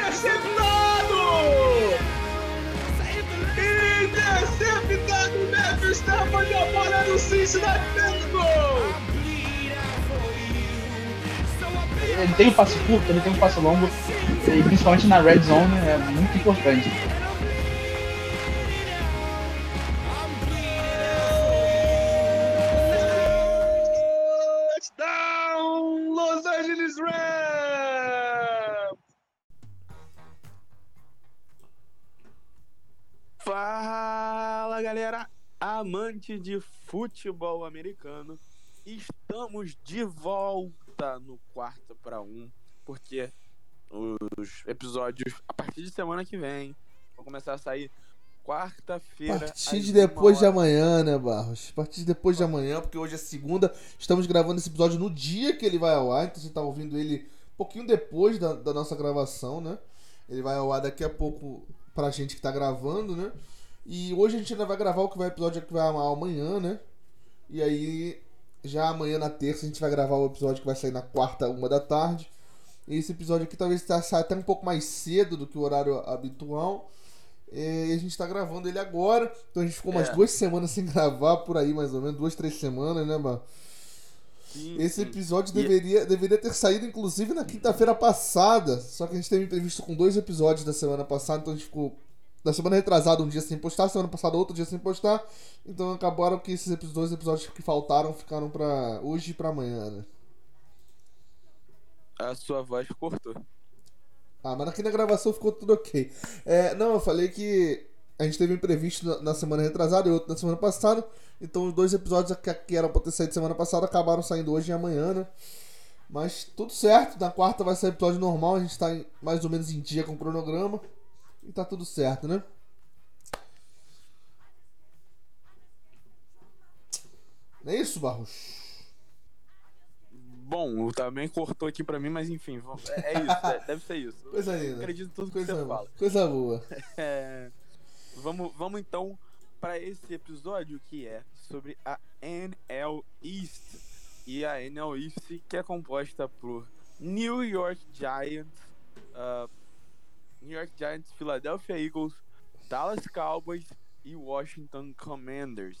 Interceptado! Interceptado Matthew Stafford a bola do Cincinnati Bengals! Ele tem um passe curto, ele tem um passe longo, e principalmente na red zone é muito importante. Amante de futebol americano, estamos de volta no quarto para um, porque os episódios a partir de semana que vem vão começar a sair A quarta-feira. partir às de depois de amanhã, né, Barros? A partir de depois de amanhã, porque hoje é segunda, estamos gravando esse episódio no dia que ele vai ao ar, então você tá ouvindo ele um pouquinho depois da, da nossa gravação, né? Ele vai ao ar daqui a pouco pra gente que tá gravando, né? E hoje a gente ainda vai gravar o que vai episódio que vai amanhã, né? E aí, já amanhã na terça, a gente vai gravar o episódio que vai sair na quarta, uma da tarde. E esse episódio aqui talvez saia até um pouco mais cedo do que o horário habitual. É, E a gente tá gravando ele agora. Então a gente ficou umas É. duas semanas sem gravar por aí, mais ou menos. Duas, três semanas, né, mano? Sim, Esse sim. episódio E- deveria, deveria ter saído, inclusive, na quinta-feira passada. Só que a gente teve imprevisto com dois episódios da semana passada, então a gente ficou. Da semana retrasada, um dia sem postar, semana passada, outro dia sem postar. Então acabaram que esses dois episódios que faltaram ficaram pra hoje e pra amanhã, né? A sua voz cortou. Ah, mas aqui na gravação ficou tudo ok. É, não, eu falei que a gente teve um imprevisto na, na semana retrasada e outro na semana passada. Então os dois episódios que, que eram pra ter saído semana passada acabaram saindo hoje e amanhã, né? Mas tudo certo, na quarta vai sair episódio normal, a gente tá em- mais ou menos em dia com o cronograma. E tá tudo certo, né? Não é isso, Barros? Bom, também cortou aqui pra mim, mas enfim, vamos- é, é isso, é- deve ser isso. Coisa Eu linda. acredito em tudo que Coisa você boa. fala. Coisa boa. É, vamos, vamos então para esse episódio que é sobre a NL East. E a NL East que é composta por New York Giants, ah, New York Giants, Philadelphia Eagles, Dallas Cowboys e Washington Commanders.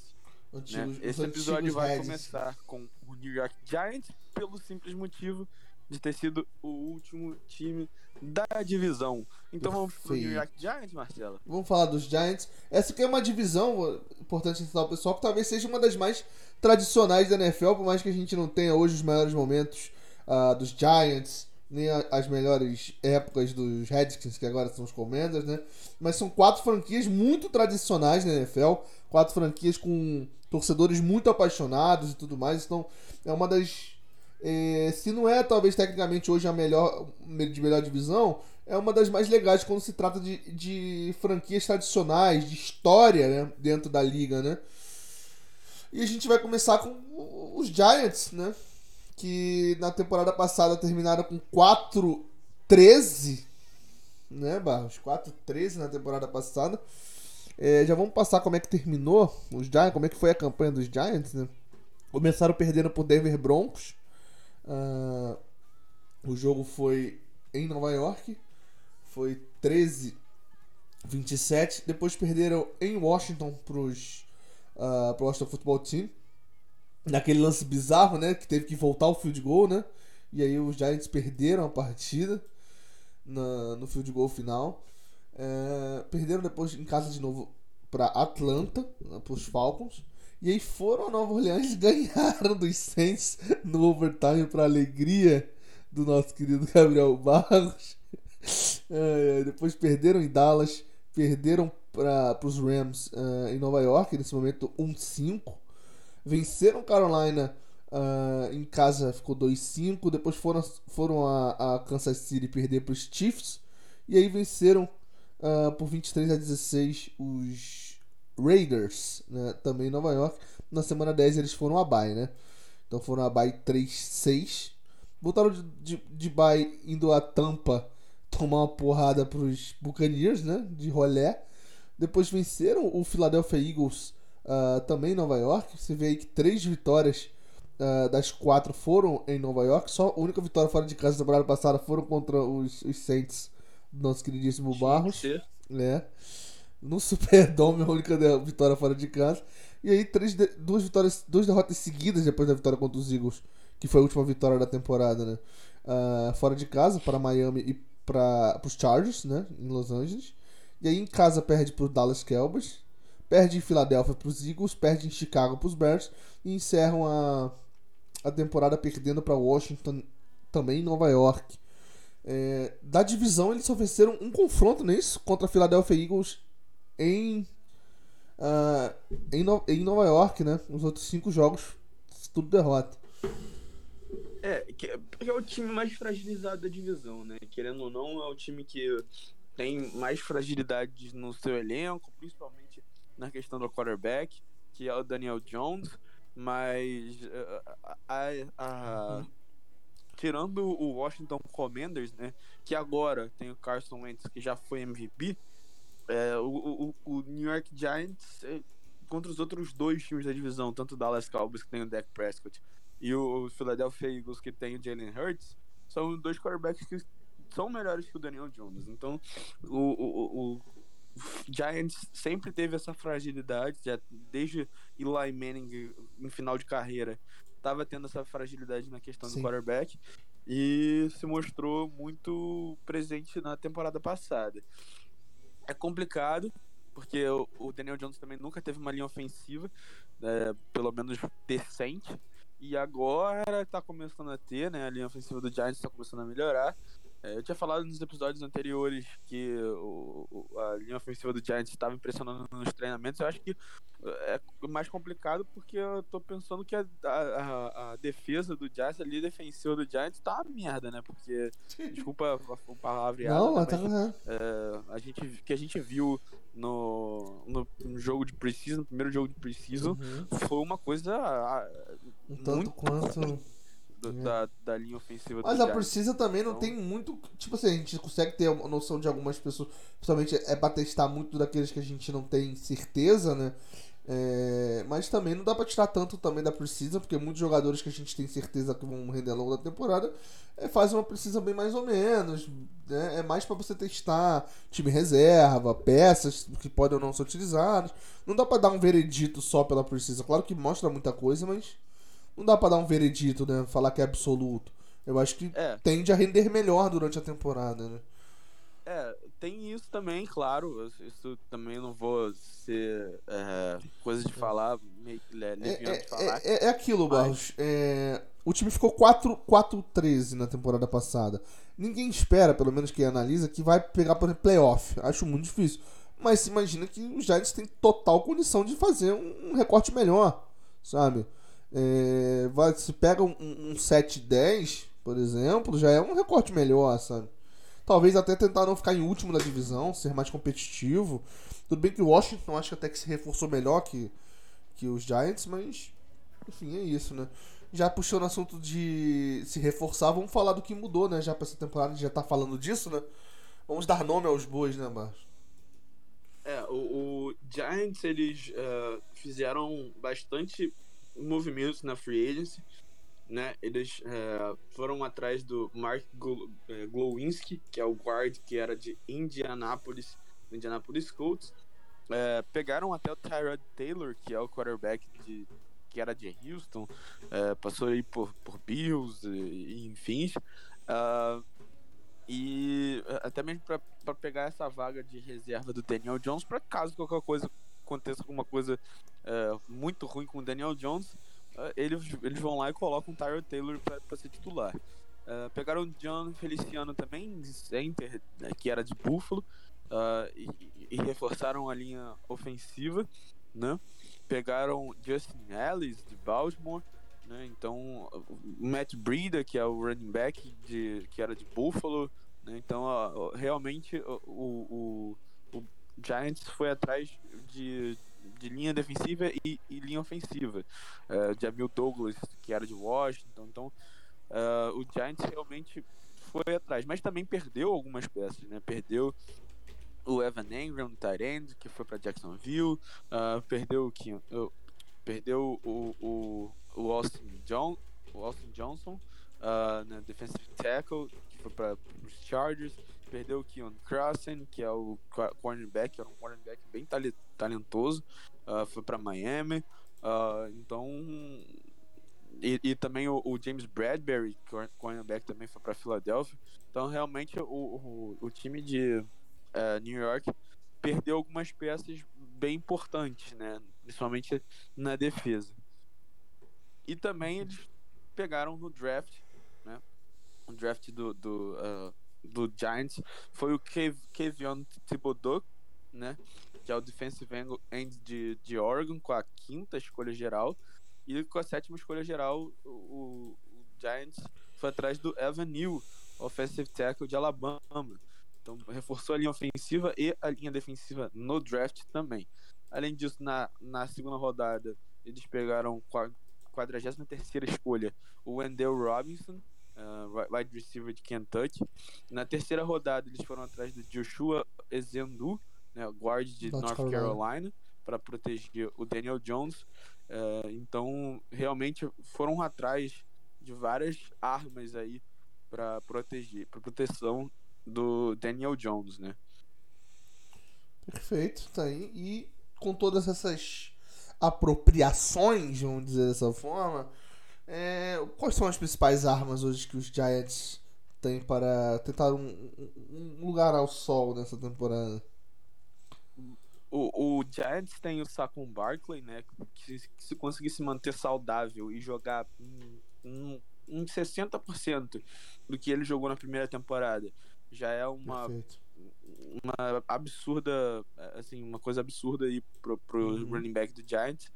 né? Antigos, Esse episódio vai Reds. começar com o New York Giants pelo simples motivo de ter sido o último time da divisão. Então vamos pro New Perfeito. York Giants, Marcela? Vamos falar dos Giants. Essa aqui é uma divisão, importante citar o pessoal, que talvez seja uma das mais tradicionais da NFL, por mais que a gente não tenha hoje os melhores momentos ah, dos Giants, nem as melhores épocas dos Redskins, que agora são os Commanders, né? Mas são quatro franquias muito tradicionais na NFL, quatro franquias com torcedores muito apaixonados e tudo mais, então é uma das. eh, se não é talvez tecnicamente hoje a melhor de melhor divisão, é uma das mais legais quando se trata de, de franquias tradicionais, de história né, dentro da liga, né? E a gente vai começar com os Giants, né? Que na temporada passada terminaram com 4-13, né, Barros? 4-13 na temporada passada. É, já vamos passar como é que terminou os Giants, como é que foi a campanha dos Giants, né? Começaram perdendo por Denver Broncos. Ah, o jogo foi em Nova York. Foi 13 27. Depois perderam em Washington pros, uh, pro Washington Football Team. Naquele lance bizarro, né? Que teve que voltar o field goal, né? E aí os Giants perderam a partida na, no field goal final. É, perderam depois em casa de novo para Atlanta, né, pros Falcons. E aí foram a Nova Orleans e ganharam dos Saints no overtime para alegria do nosso querido Gabriel Barros. Ai, depois perderam em Dallas, perderam para os Rams ah, em Nova York, nesse momento 1-5. Venceram Carolina ah, em casa, ficou 2-5. Depois foram, foram a, a Kansas City perder para os Chiefs. E aí venceram ah, por 23 a 16 os Raiders, né, também em Nova York. Na semana 10 eles foram a bye, né? Então foram a bye 3-6. Voltaram de, de, de bye indo a Tampa tomar uma porrada pros Buccaneers, né? De rolé. Depois venceram o Philadelphia Eagles ah, também em Nova York. Você vê aí que três vitórias ah, das quatro foram em Nova York. Só a única vitória fora de casa da temporada passada foram contra os, os Saints do nosso queridíssimo que Barros. né? No Superdome, a única vitória fora de casa. E aí, três de- duas vitórias, duas derrotas seguidas depois da vitória contra os Eagles, que foi a última vitória da temporada, né? Ah, fora de casa, para Miami e para os Chargers, né? Em Los Angeles. E aí, em casa, perde para Dallas Cowboys. Perde em Filadélfia para os Eagles. Perde em Chicago para os Bears. E encerram a, a temporada perdendo para Washington, também em Nova York. É, da divisão, eles só venceram um confronto nisso contra a Philadelphia Eagles em, ah, em, No- em Nova York, né? Os outros cinco jogos, tudo derrota. É, é, é o time mais fragilizado da divisão, né? Querendo ou não, é o time que tem mais fragilidades no seu elenco, principalmente na questão do quarterback, que é o Daniel Jones, mas a, a- a- tirando o Washington Commanders, né? Que agora tem o Carson Wentz, que já foi MVP, é, o, o, o New York Giants é, contra os outros dois times da divisão, tanto o Dallas Cowboys, que tem o Dak Prescott, e o Philadelphia Eagles, que tem o Jalen Hurts, são dois quarterbacks que são melhores que o Daniel Jones. Então, o- o Giants sempre teve essa fragilidade, já desde Eli Manning em final de carreira, estava tendo essa fragilidade na questão Sim. do quarterback e se mostrou muito presente na temporada passada. É complicado, porque o, Daniel Jones também nunca teve uma linha ofensiva, é, pelo menos decente. E agora tá começando a ter, né? A linha ofensiva do Giants tá começando a melhorar. É, eu tinha falado nos episódios anteriores que o, o- a linha ofensiva do Giants estava impressionando nos treinamentos. Eu acho que é mais complicado porque eu tô pensando que a, a, a- defesa do Giants, a linha defensiva do Giants tá uma merda, né? Porque, desculpa a, a palavreada, Não, mas tá, né? é, a gente, que a gente viu no, no, no jogo de Precision, no primeiro jogo de Precision, Uhum. foi uma coisa Um tanto muito- quanto. Do- É. da, da linha ofensiva Mas a. Precisa também não Então- tem muito. Tipo assim, a gente consegue ter uma noção de algumas pessoas. Principalmente é pra testar muito daqueles que a gente não tem certeza, né? É, mas também não dá pra tirar tanto também da Precisa, porque muitos jogadores que a gente tem certeza que vão render ao longo da temporada é, fazem uma Precisa bem mais ou menos. Né? É mais pra você testar time reserva, peças que podem ou não ser utilizadas. Não dá pra dar um veredito só pela Precisa. Claro que mostra muita coisa, mas não dá pra dar um veredito, né? Falar que é absoluto. Eu acho que É, tende a render melhor durante a temporada, né? é, tem isso também, claro. Isso também não vou ser é, coisa de falar, meio que É, leviano é, de falar. é- é aquilo, Barros. É, o time ficou 4-13 na temporada passada. Ninguém espera, pelo menos quem analisa, que vai pegar, por exemplo, playoff. Acho muito difícil. Mas se imagina que os Giants têm total condição de fazer um recorte melhor, sabe? É, vai, se pega um, um 7-10, por exemplo, já é um recorte melhor, sabe? Talvez até tentar não ficar em último na divisão, ser mais competitivo. Tudo bem que o Washington acho que até que se reforçou melhor que, que os Giants, mas enfim, é isso, né? Já puxando o assunto de se reforçar, vamos falar do que mudou, né? Já pra essa temporada, já tá falando disso, né? Vamos dar nome aos bois, né, Barros? É, o, o Giants, eles eh, fizeram bastante movimentos na free agency, né? Eles eh, foram atrás do Mark eh, Glowinski, que é o guard que era de Indianapolis, Indianapolis Colts. Eh, pegaram até o Tyrod Taylor, que é o quarterback de, que era de Houston, eh, passou aí por, por Bills e, e enfim. Ah, e até mesmo para pegar essa vaga de reserva do Daniel Jones, para caso qualquer coisa aconteça alguma coisa eh, muito ruim com o Daniel Jones, eh, eles, eles vão lá e colocam o Tyrod Taylor para ser titular. Eh, pegaram o John Feliciano também, center, né, que era de Buffalo, e, e- reforçaram a linha ofensiva, né? Pegaram Justin Ellis de Baltimore, né? Então, Matt Breida, que é o running back de, que era de Buffalo, né? Então, ó, realmente o, o, o Giants foi atrás de, de linha defensiva e, e linha ofensiva. Uh, de Emil Douglas, que era de Washington. Então, eh, o Giants realmente foi atrás, mas também perdeu algumas peças, né? Perdeu o Evan Engram, tight end, que foi para Jacksonville, ah, perdeu o que perdeu o, o, o Austin John, Austin Johnson, ah, na defensive tackle, que foi para os Chargers. perdeu o Keon Crossen, que é o cornerback, era um cornerback bem tale- talentoso, ah, foi para Miami. ah, então. E, e também o, o James Bradbury, cor- cornerback, também foi para Filadélfia. Então, realmente, o, o, o time de eh, New York perdeu algumas peças bem importantes, né? Principalmente na defesa. E também eles pegaram no draft, né? O draft do, do, ah, do Giants foi o Kev- Kevion Thibodeau, né? Que é o defensive end- de, de Oregon, com a quinta escolha geral. E com a sétima escolha geral, o, o- Giants foi atrás do Evan Neal, offensive tackle de Alabama. Então reforçou a linha ofensiva e a linha defensiva no draft também. Além disso, na, na segunda rodada, eles pegaram com a 43 escolha o Wendell Robinson, uh, wi- wide receiver de Kentucky. Na terceira rodada, eles foram atrás do Joshua Ezendu, né, guard de North North Carolina. Carolina, para proteger o Daniel Jones. Uh, então, realmente foram atrás de várias armas aí para proteger, para proteção do Daniel Jones, né? Perfeito, tá aí. E com todas essas apropriações, vamos dizer dessa forma, é, quais são as principais armas hoje que os Giants têm para tentar um- um lugar ao sol nessa temporada? O, o Giants tem o Saquon Barkley, né? Que se, que se conseguir se manter saudável e jogar um, um, um 60% do que ele jogou na primeira temporada, já é uma, Perfeito. uma absurda, assim, uma coisa absurda aí pro, pro Uhum. running back do Giants.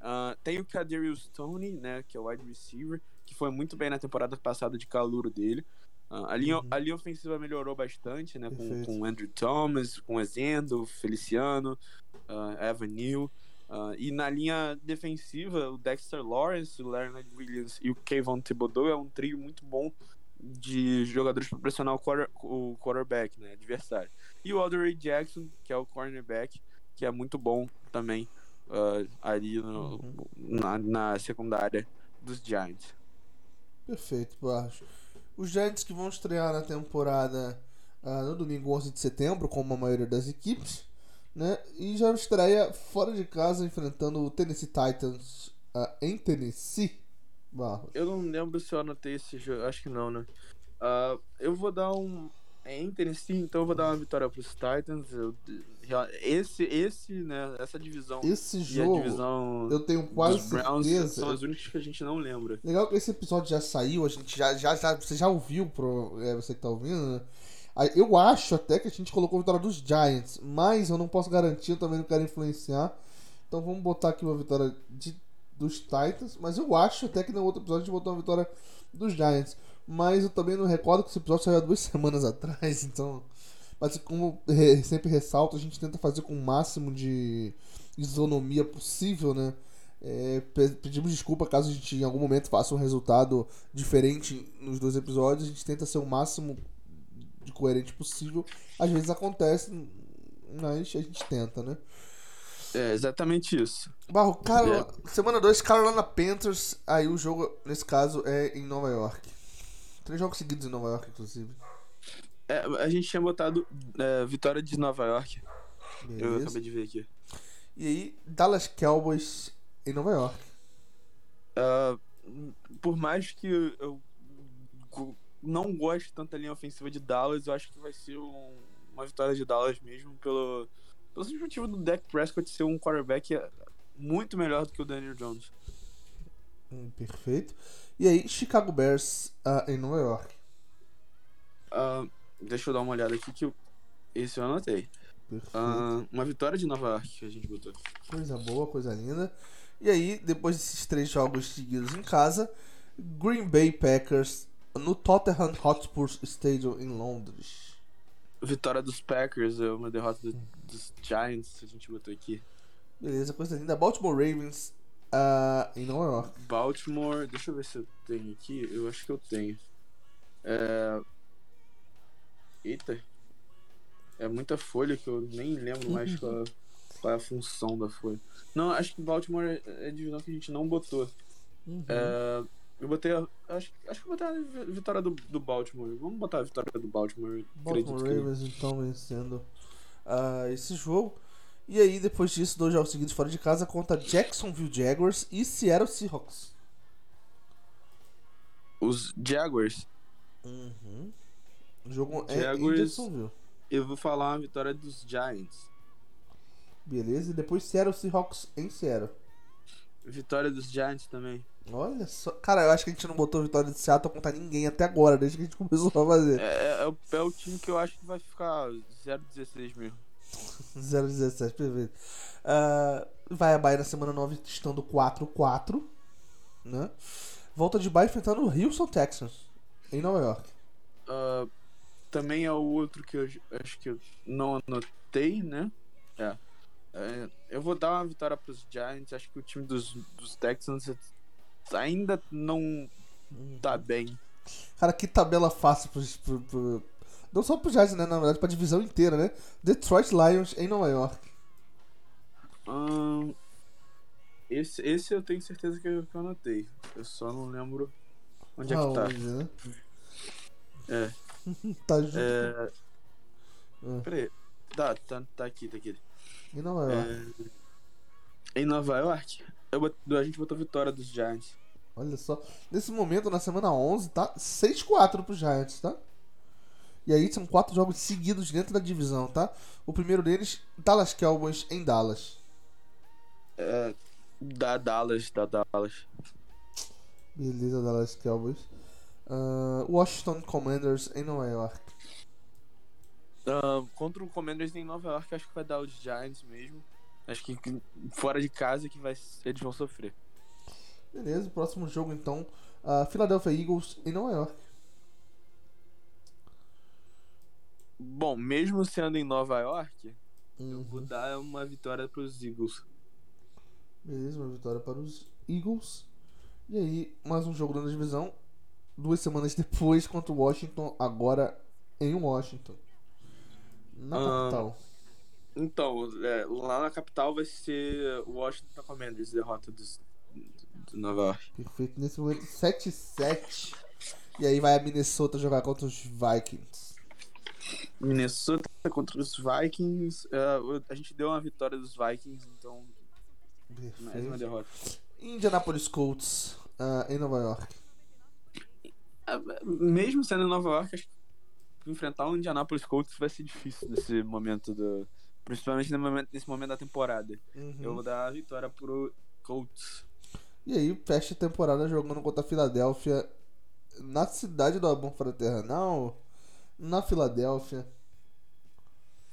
Ah, tem o Kadarius Tony, né, que é o wide receiver, que foi muito bem na temporada passada de calouro dele. Ah, a, linha, Uhum. a linha ofensiva melhorou bastante, né, com, com o Andrew Thomas, com o Ezendo, o Feliciano, uh, Evan Neal. Ah, e na linha defensiva, o Dexter Lawrence, o Leonard Williams e o Kayvon Thibodeau é um trio muito bom de jogadores para pressionar o, quarter, o quarterback, né, adversário. E o Audrey Jackson, que é o cornerback, que é muito bom também ah, ali no- Uhum. na, na secundária dos Giants. Perfeito, Barros. Os Giants que vão estrear na temporada ah, no domingo 11 de setembro, como a maioria das equipes, né? E já estreia fora de casa enfrentando o Tennessee Titans ah, em Tennessee. Barros. Eu não lembro se eu anotei esse jogo, acho que não, né? Ah, eu vou dar um. É Tennessee, então eu vou dar uma vitória pros Titans. Eu- esse, esse, né? Essa divisão Esse e a jogo divisão eu tenho quase Browns certeza. são as únicas que a gente não lembra. Legal que esse episódio já saiu, a gente já, já, já você já ouviu, pro, é, você que tá ouvindo, né? Aí, Eu acho até que a gente colocou a vitória dos Giants, mas eu não posso garantir, eu também não quero influenciar. Então vamos botar aqui uma vitória de, dos Titans, mas eu acho até que no outro episódio a gente botou uma vitória dos Giants. Mas eu também não recordo que esse episódio saiu há duas semanas atrás, então. Mas como re- sempre ressalto, a gente tenta fazer com o máximo de isonomia possível, né? É, pe- pedimos desculpa caso a gente em algum momento faça um resultado diferente nos dois episódios. A gente tenta ser o máximo de coerente possível. Às vezes acontece, mas a gente tenta, né? É exatamente isso. Barro, cara, semana 2, Carolina Panthers. Aí o jogo, nesse caso, é em Nova York. Três jogos seguidos em Nova York, inclusive. É, a gente tinha botado é, vitória de Nova York. Eu Beleza. acabei de ver aqui. E aí, Dallas Cowboys em Nova York. Ah, por mais que eu não goste tanto da linha ofensiva de Dallas, eu acho que vai ser um- uma vitória de Dallas mesmo, pelo, pelo simples motivo do Dak Prescott ser um quarterback muito melhor do que o Daniel Jones. Hum, perfeito. E aí, Chicago Bears ah, em Nova York. Ah, deixa eu dar uma olhada aqui que eu, esse eu anotei. Ah, uma vitória de Nova York que a gente botou. Coisa boa, coisa linda. E aí, depois desses três jogos seguidos em casa, Green Bay Packers no Tottenham Hotspur Stadium em Londres. Vitória dos Packers, é uma derrota do- dos Giants, a gente botou aqui. Beleza, coisa linda. Baltimore Ravens ah, em Nova York. Baltimore, deixa eu ver se eu tenho aqui. Eu acho que eu tenho. É... Eita. É muita folha que eu nem lembro mais qual, qual é a função da folha. Não, acho que Baltimore é a divisão que a gente não botou. Uhum. É, Eu botei. a- Acho, acho que eu botei a vi- vitória do, do Baltimore. Vamos botar a vitória do Baltimore. Baltimore Ravens então vencendo ah, esse jogo. E aí, depois disso, dois jogos seguidos fora de casa contra Jacksonville Jaguars e Seattle Seahawks. Os Jaguars, Uhum. O jogo é em Jaguars. Jacksonville. eu vou falar uma vitória dos Giants. Beleza, e depois Seattle Seahawks em Seattle. Vitória dos Giants também. Olha só. Cara, eu acho que a gente não botou vitória de Seattle contra ninguém até agora, desde que a gente começou a fazer. É, é, o- é o time que eu acho que vai ficar 0-16 mesmo. 017, perfeito. Ah, vai a Bahia na semana 9, estando 4-4. Né? Volta de Bahia enfrentando o Houston Texans, em Nova York. Ah, também é o outro que eu acho que eu não anotei, né? É. É, eu vou dar uma vitória pros Giants. Acho que o time dos, dos Texans ainda não tá bem. Cara, que tabela fácil pro, pro- Não só pro Giants, né? Na verdade, pra divisão inteira, né? Detroit Lions em Nova York. Esse, esse eu tenho certeza que eu, que eu anotei. Eu só não lembro onde é que tá. Né? É. Tá junto. É. Ah. Peraí. Tá, tá, tá aqui, tá aqui. Em Nova York. É, em Nova York, eu a gente botou vitória dos Giants. Olha só. Nesse momento, na semana 11, tá 6-4 pro Giants, tá? E aí são quatro jogos seguidos dentro da divisão, tá? O primeiro deles, Dallas Cowboys em Dallas. É, da Dallas, da Dallas. Beleza, Dallas Cowboys. Ah, Washington Commanders em Nova York. Ah, contra o Commanders em Nova York, acho que vai dar os Giants mesmo. Acho que fora de casa que vai, eles vão sofrer. Beleza, próximo jogo então. ah, Philadelphia Eagles em Nova York. Bom, mesmo sendo em Nova York, eu vou Uhum. dar uma vitória pros Eagles. Beleza, uma vitória para os Eagles. E aí, mais um jogo da divisão. Duas semanas depois contra o Washington, agora em Washington. Na Ah, capital. Então, é, lá na capital vai ser o Washington Commanders, derrota dos, do Nova York. Perfeito. Nesse momento, 7-7. E aí vai a Minnesota jogar contra os Vikings. Minnesota contra os Vikings. o- a gente deu uma vitória dos Vikings, então mais uma derrota. Indianapolis Colts ah, em Nova York. É, Mesmo sendo em Nova York, acho que enfrentar o Indianapolis Colts vai ser difícil nesse momento do. Principalmente nesse momento da temporada. Uhum. Eu vou dar a vitória pro Colts. E aí, fecha a temporada jogando contra a Filadélfia na cidade do Amor Fraternal, na Filadélfia.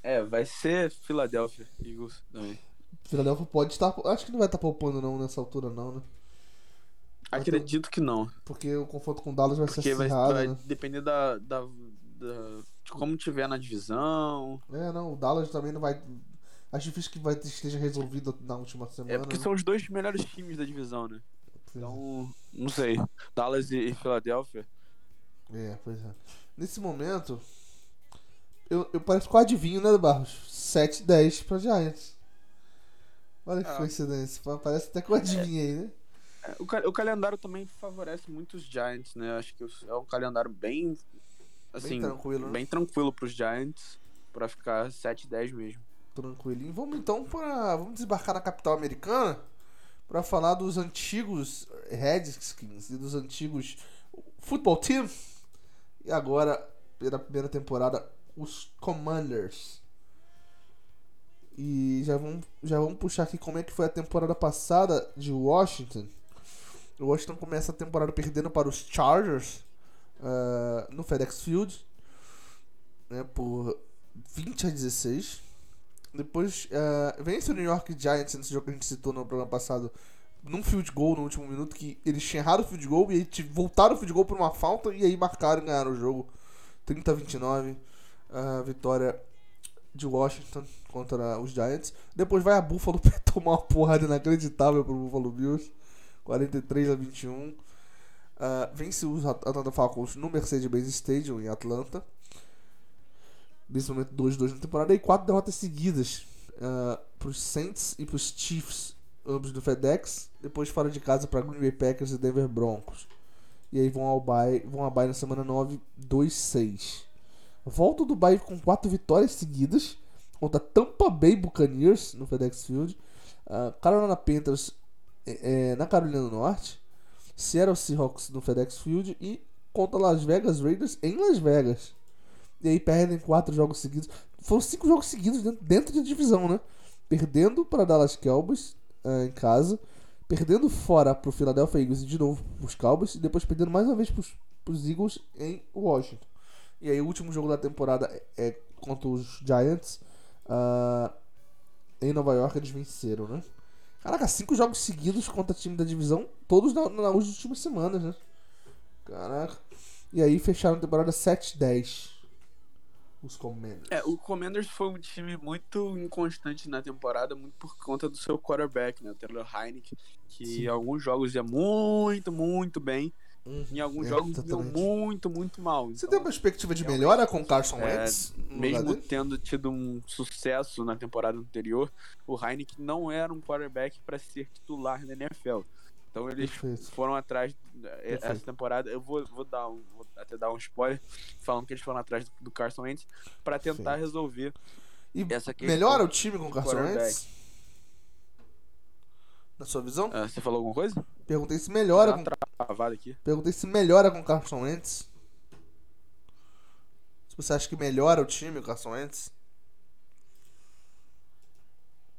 É, vai ser Philadelphia Eagles também. Filadélfia pode estar. Acho que não vai estar poupando não nessa altura, não, né? Acredito que não. Porque o confronto com o Dallas vai Porque ser vai, acirrado, vai né? depender da, da, da- de como tiver na divisão. É, não, o Dallas também não vai. Acho difícil que vai, esteja resolvido na última semana. É porque né? são os dois melhores times da divisão, né? Então, não sei. Dallas e, e Philadelphia. É, pois é. Nesse momento, eu, eu parece que eu adivinho, né, Barros? 7-10 pra Giants. Olha que Ah. coincidência. pa- Parece até que eu adivinhei, né? É, O, o calendário também favorece muito os Giants, né? Acho que é um calendário bem. Assim, Bem tranquilo, né? bem tranquilo pros Giants. Pra ficar 7-10 mesmo. Tranquilinho. Vamos então para. Vamos desembarcar na capital americana para falar dos antigos Redskins e dos antigos Football Team. E agora, pela primeira temporada, os Commanders. E já vamos, já vamos puxar aqui como é que foi a temporada passada de Washington. O Washington começa a temporada perdendo para os Chargers ah, no FedEx Field né, por 20 a 16. Depois ah, vence o New York Giants nesse jogo que a gente citou no programa passado. Num field goal no último minuto, que eles errado o field goal e aí voltaram o field goal por uma falta e aí marcaram e ganharam o jogo. 30 a 29. A vitória de Washington contra os Giants. Depois vai a Buffalo pra tomar uma porrada inacreditável pro Buffalo Bills. 43 a 21. Ah, vence os At- Atlanta Falcons no Mercedes-Benz Stadium em Atlanta. Nesse momento 2-2 na temporada e quatro derrotas seguidas uh, pros Saints e pros Chiefs, ambos do FedEx. Depois fora de casa para Green Bay Packers e Denver Broncos. E aí vão ao bye, vão ao bye na semana 9, 2-6. Volta do bye com quatro vitórias seguidas contra Tampa Bay Buccaneers no FedEx Field, uh, Carolina Panthers é, é, na Carolina do Norte, Seattle Seahawks no FedEx Field e contra Las Vegas Raiders em Las Vegas. E aí perdem quatro jogos seguidos. Foram cinco jogos seguidos dentro, dentro da divisão, né? Perdendo para Dallas Cowboys em casa, perdendo fora para o Philadelphia Eagles e de novo para os Cowboys e depois perdendo mais uma vez para os Eagles em Washington. E aí o último jogo da temporada é, é contra os Giants uh, em Nova York eles venceram, né? Caraca, cinco jogos seguidos contra time da divisão, todos na, nas últimas semanas, né? Caraca. E aí fecharam a temporada 7-10. Os Commanders. É, o Commanders foi um time muito inconstante na temporada, muito por conta do seu quarterback, né? O Taylor Heineken, que Sim. em alguns jogos ia muito, muito bem. Uhum, em alguns jogos deu muito, muito mal. Você então, tem uma perspectiva de melhora com o Carson é, Wentz? mesmo tendo tido um sucesso na temporada anterior, o Heineken não era um quarterback para ser titular na NFL. Então eles Perfeito. foram atrás é, Perfeito. essa temporada. Eu vou, vou dar um, vou até dar um spoiler falando que eles foram atrás do, do Carson Wentz para tentar resolver e essa questão. Melhora o time com o Carson Wentz? Na sua visão? Uh, você falou alguma coisa? Perguntei se melhora tá com. Travado aqui. Perguntei se melhora com o Carson Wentz. Se você acha que melhora o time, o Carson Wentz.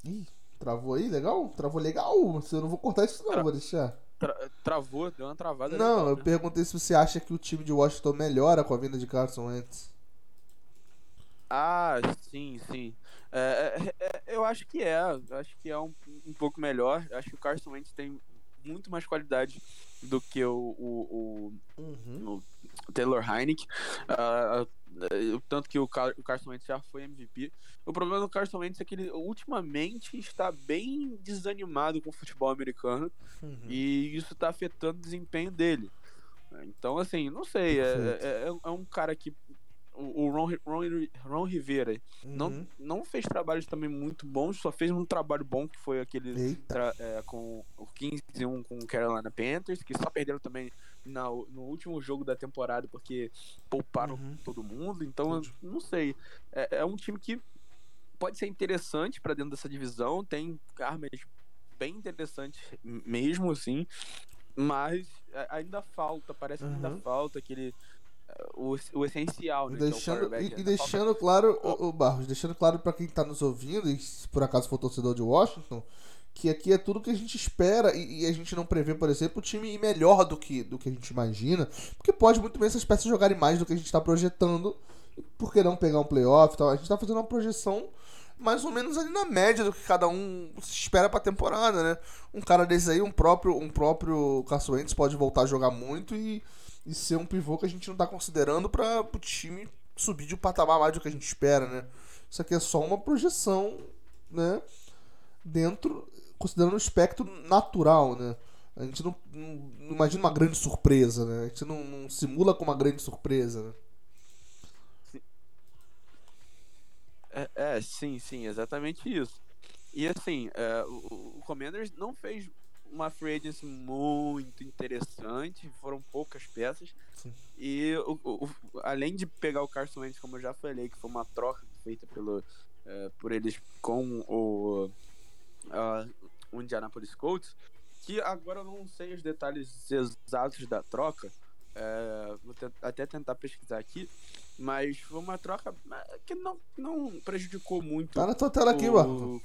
Ih, Travou aí? Legal? Travou legal? Você não vou cortar isso não, Tra vou deixar. Tra travou, deu uma travada. Não, legal, eu né? perguntei se você acha que o time de Washington melhora com a vinda de Carson Wentz. Ah, sim, sim. É, é, é, eu acho que é. Eu acho que é um, um pouco melhor. Eu acho que o Carson Wentz tem muito mais qualidade do que o, o, o, uhum. o Taylor Heineck. Uh, tanto que o, Car o Carson Wentz já foi MVP. O problema do Carson Wentz é que ele ultimamente está bem desanimado com o futebol americano uhum. e isso está afetando o desempenho dele. Então, assim, não sei, é, é, é, um cara que o, Ron, Ron, Ron Rivera uhum. não, não fez trabalhos também muito bons, só fez um trabalho bom que foi aquele tra, é, com o 15-1 com o Carolina Panthers, que só perderam também na, no último jogo da temporada porque pouparam uhum. todo mundo. Então, não sei. É, é um time que pode ser interessante para dentro dessa divisão, tem armas bem interessantes mesmo assim, mas ainda falta, parece que ainda uhum. falta aquele o, o essencial, né? Deixando, é e, e deixando claro, o, o, Barros, deixando claro para quem tá nos ouvindo, e se por acaso for torcedor de Washington, que aqui é tudo que a gente espera e, e, a gente não prevê, por exemplo, o time ir melhor do que, do que a gente imagina, porque pode muito bem essas peças jogarem mais do que a gente está projetando, por que não pegar um playoff e tal? A gente está fazendo uma projeção mais ou menos ali na média do que cada um espera para a temporada, né? Um cara desse aí, um próprio, um próprio Carson pode voltar a jogar muito e e ser um pivô que a gente não está considerando para o time subir de um patamar mais do que a gente espera, né? Isso aqui é só uma projeção, né? Dentro, considerando o espectro natural, né? A gente não, não, não imagina uma grande surpresa, né? A gente não, não simula com uma grande surpresa, né? É, é, sim, sim, exatamente isso. E assim, é, o, o Commanders não fez uma free agency muito interessante, foram poucas peças. Sim. E o, o, além de pegar o Carson Wentz, como eu já falei, que foi uma troca feita pelo, uh, por eles com o, uh, o Indianapolis Colts, que agora eu não sei os detalhes exatos da troca, uh, vou até tentar pesquisar aqui, mas foi uma troca que não, não prejudicou muito. Tá na tua tela aqui, mano.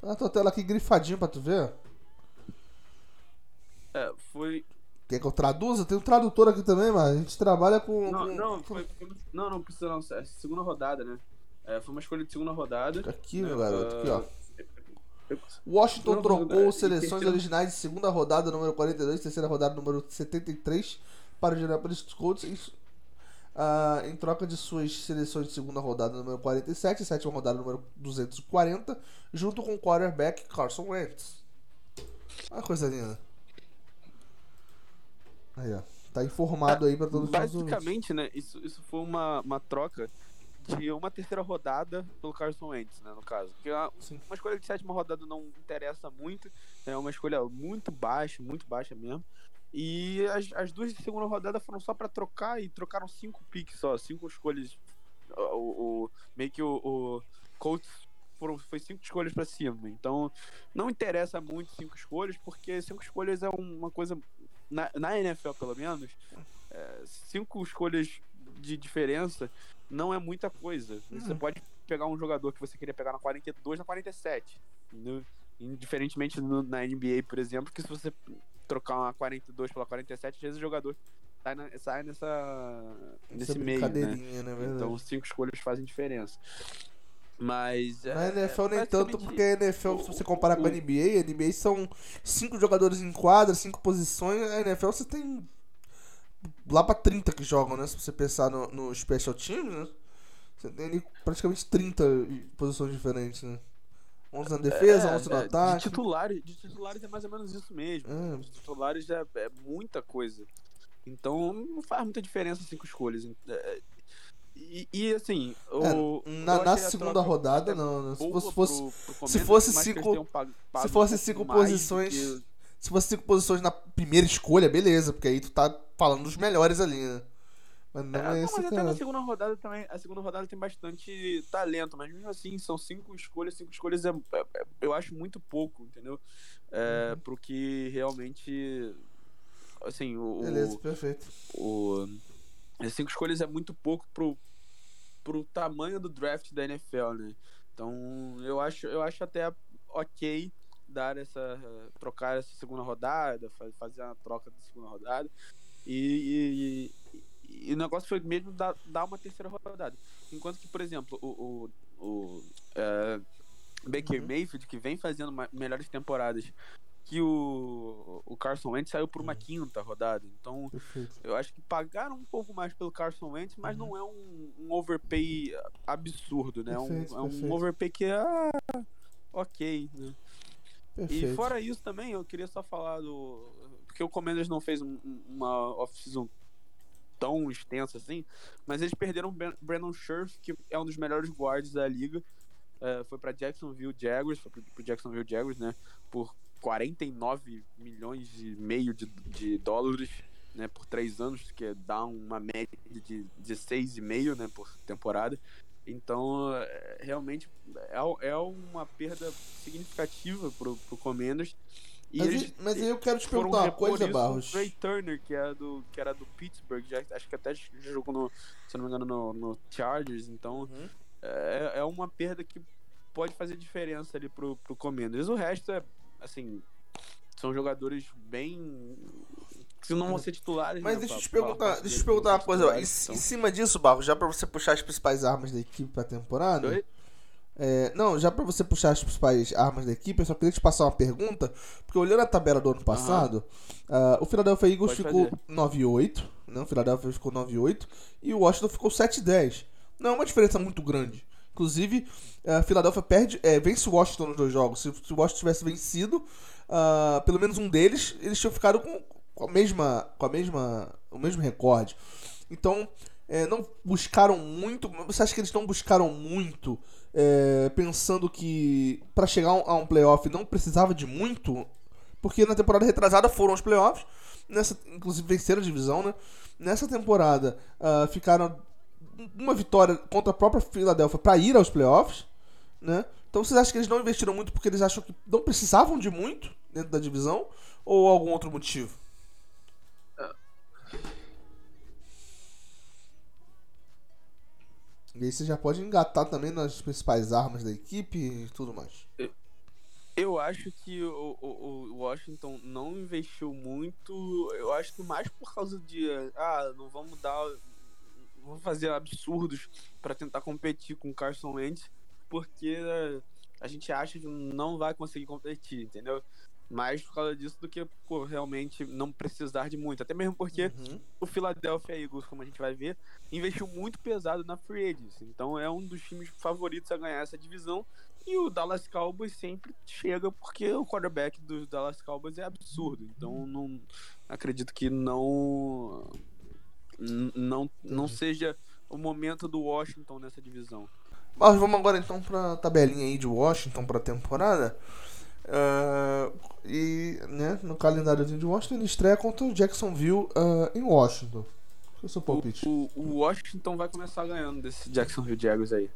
Tá na tua tela aqui grifadinho pra tu ver. É, foi. Quer que eu traduza? Tem um tradutor aqui também, mas a gente trabalha com. Não, com... não, foi, não, não precisa não. É segunda rodada, né? É, foi uma escolha de segunda rodada. Aqui, meu garoto, aqui, ó. Washington não, trocou não, seleções originais de segunda rodada, número 42, terceira rodada, número 73, para o Indianapolis Colts. Isso, uh, em troca de suas seleções de segunda rodada, número 47, sétima rodada, número 240, junto com o quarterback Carson Wentz. Uma coisa linda. Aí, ó. Tá informado aí para todos Basicamente, né? Isso, isso foi uma, uma troca de uma terceira rodada pelo Carson Wentz, né? No caso. Porque uma, uma escolha de sétima rodada não interessa muito. É uma escolha muito baixa, muito baixa mesmo. E as, as duas de segunda rodada foram só pra trocar e trocaram cinco picks só, cinco escolhas. O, o- meio que o, o Colts foram, foi cinco escolhas pra cima. Então não interessa muito cinco escolhas, porque cinco escolhas é uma coisa. Na, na NFL, pelo menos, é, cinco escolhas de diferença não é muita coisa. Você Uhum. pode pegar um jogador que você queria pegar na 42 na 47. Entendeu? Indiferentemente no- na NBA, por exemplo, que se você trocar uma 42 pela 47, às vezes o jogador sai, na- sai nessa, nesse Essa meio, né? né? Então cinco escolhas fazem diferença. Mas. Na é, NFL nem tanto, porque a NFL, se você comparar com a o- NBA, a NBA são cinco jogadores em quadra, cinco posições, a NFL você tem lá pra 30 que jogam, né? Se você pensar no, no Special Teams, né? Você tem ali praticamente 30 posições diferentes, né? 11 na defesa, é, 11 no é, De ataque. titulares, de titulares é mais ou menos isso mesmo. É. De titulares é, é muita coisa. Então não faz muita diferença cinco escolhas. É, E, e, assim, o, É, na na segunda rodada, não. né? Se fosse, fosse, pro- pro se fosse cinco- tenham pago- pago se fosse cinco posições- que- se fosse cinco posições na primeira escolha, beleza, porque aí tu tá falando dos melhores ali, né? Mas não É, é, não, mas o até na segunda rodada também. A segunda rodada tem bastante talento, mas mesmo assim, são cinco escolhas, cinco escolhas é, é- é- eu acho muito pouco, entendeu? É, Uhum. Pro que realmente. Assim, o. Beleza, perfeito. o, as cinco escolhas é muito pouco pro, pro tamanho do draft da NFL, né? Então eu acho, eu acho até ok dar essa. trocar essa segunda rodada, fa- fazer a troca da segunda rodada. E, e- e o negócio foi mesmo dar, dar uma terceira rodada. Enquanto que, por exemplo, o, o, o é, Baker Uhum. Mayfield, que vem fazendo melhores temporadas que o, o Carson Wentz, saiu por uma Uhum. quinta rodada. Então, Perfeito. eu acho que pagaram um pouco mais pelo Carson Wentz, mas Uhum. não é um, um overpay absurdo, né? É um- Perfeito, é um, perfeito. overpay que é ah, ok, né? Perfeito. E fora isso também, eu queria só falar do. Porque o Commanders não fez um- um- uma off-season tão extensa assim, mas eles perderam Brandon Scherf, que é um dos melhores guards da liga. É, foi pra Jacksonville Jaguars, foi pro, Jacksonville Jaguars, né? Por 49 milhões e meio de, de dólares, né? Por três anos, que dá uma média de 16,5, né? Por temporada. Então, é, realmente, é, é uma perda significativa pro, pro Commanders. E Mas, eles aí- mas eu quero te perguntar uma coisa, Barros. o Trey Turner, que, é do, que era do Pittsburgh, já, acho que até jogou, no, se eu não me engano, no, no Chargers. Então, Uhum. é, é uma perda que pode fazer diferença ali pro, pro Commanders. O resto é, assim, são jogadores bem. que não vão ser titulares. Mas né, deixa eu te perguntar, deixa eu te perguntar uma coisa. Em, titulares, em então. cima disso, Barros, já pra você puxar as principais armas da equipe pra temporada. Oi? É, não, já pra você puxar as principais armas da equipe, eu só queria te passar uma pergunta, porque olhando a tabela do ano passado, ah, o Philadelphia Eagles Pode ficou fazer. 9-8, né? O Philadelphia ficou 9-8 e o Washington ficou 7-10. Não é uma diferença muito grande. Inclusive, a Philadelphia perde, é, vence o Washington nos dois jogos. Se, se o Washington tivesse vencido, ah, pelo menos um deles, eles tinham ficado com, com a mesma, com a mesma, o mesmo recorde. Então, é, não buscaram muito. Você acha que eles não buscaram muito, é, pensando que para chegar a um- playoff não precisava de muito? Porque na temporada retrasada foram os playoffs, nessa, inclusive venceram a divisão, né? Nessa temporada ah, ficaram uma vitória contra a própria Philadelphia para ir aos playoffs, né? Então vocês acham que eles não investiram muito porque eles acham que não precisavam de muito dentro da divisão ou algum outro motivo? E aí você já pode engatar também nas principais armas da equipe e tudo mais. Eu acho que o, o, o Washington não investiu muito. Eu acho que mais por causa de. Ah, não vamos dar. Vamos fazer absurdos para tentar competir com o Carson Wentz, porque eh, a gente acha que não vai conseguir competir, entendeu? Mais por causa disso do que por realmente não precisar de muito. Até mesmo porque Uhum. o Philadelphia Eagles, como a gente vai ver, investiu muito pesado na Free Agency. Então é um dos times favoritos a ganhar essa divisão. E o Dallas Cowboys sempre chega porque o quarterback dos Dallas Cowboys é absurdo. Então não acredito que não não não seja o momento do Washington nessa divisão. Mas vamos agora então pra tabelinha aí de Washington pra temporada. Ah, e né, no calendáriozinho de Washington, ele estreia contra o Jacksonville ah, em Washington. Qual é o seu palpite? O, o Washington vai começar ganhando desse Jacksonville Jaguars aí.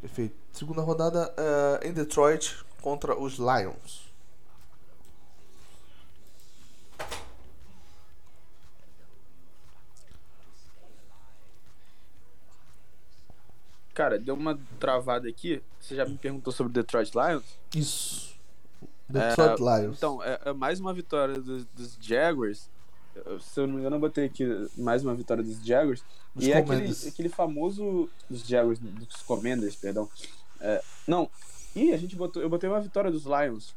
Perfeito. Segunda rodada ah, em Detroit contra os Lions. Cara, deu uma travada aqui. Você já me perguntou sobre o Detroit Lions? Isso. Detroit Lions. Então, é, é mais uma vitória dos, dos Jaguars. Se eu não me engano, eu botei aqui mais uma vitória dos Jaguars. Dos e é aquele, aquele famoso. Dos Jaguars, dos Commanders, perdão. É, não. Ih, a gente botou. Eu botei uma vitória dos Lions.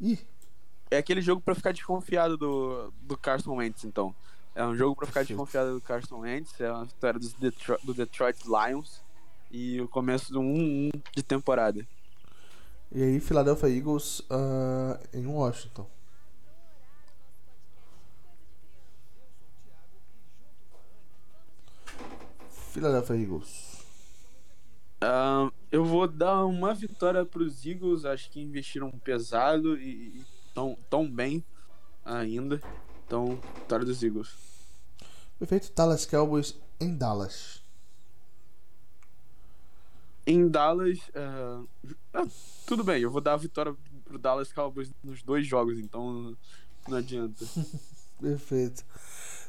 Ih, É aquele jogo pra ficar desconfiado do, do Carson Wentz, então. É um jogo pra ficar desconfiado do Carson Wentz. É uma vitória dos Detro- do Detroit Lions. E o começo do 1-1 de temporada. E aí Philadelphia Eagles ah, em Washington. Philadelphia Eagles. Ahn, eu vou dar uma vitória pros Eagles. Acho que investiram pesado e, e tão, tão bem ainda. Então, vitória dos Eagles. Perfeito. Dallas Cowboys em Dallas. Em Dallas, ah, ah, tudo bem, eu vou dar a vitória pro Dallas Cowboys nos dois jogos, então não adianta. Perfeito.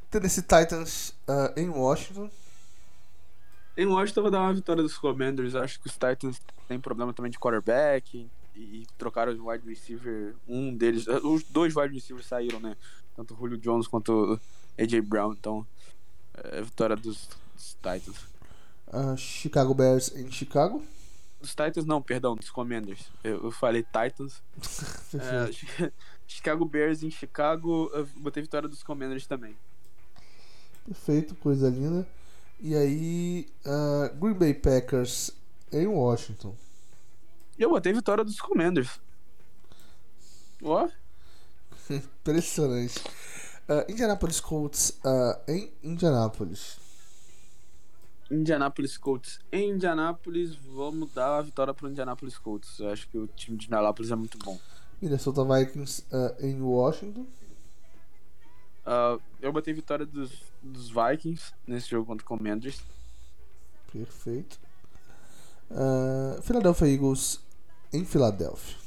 Tennessee Titans ah, em Washington. Em Washington, eu vou dar uma vitória dos Commanders. Acho que os Titans têm problema também de quarterback e, e trocaram os wide receiver. Um deles, os dois wide receivers saíram, né? Tanto o Julio Jones quanto o AJ Brown. Então, é vitória dos, dos Titans. Ah, Chicago Bears em Chicago. Dos Titans, não, perdão, dos Commanders. Eu, eu falei Titans. Chi- Chicago Bears em Chicago. Eu botei vitória dos Commanders também. Perfeito, coisa linda. E aí, ah, Green Bay Packers em Washington. Eu botei vitória dos Commanders. Ó, Impressionante. Ah, Indianapolis Colts ah, em Indianapolis. Indianapolis Colts. Em Indianapolis, vamos dar a vitória pro Indianapolis Colts. Eu acho que o time de Indianapolis é muito bom. Minnesota Vikings ah, em Washington. Ah, eu botei vitória dos, dos Vikings nesse jogo contra o Commanders. Perfeito. Ah, Philadelphia Eagles em Filadélfia.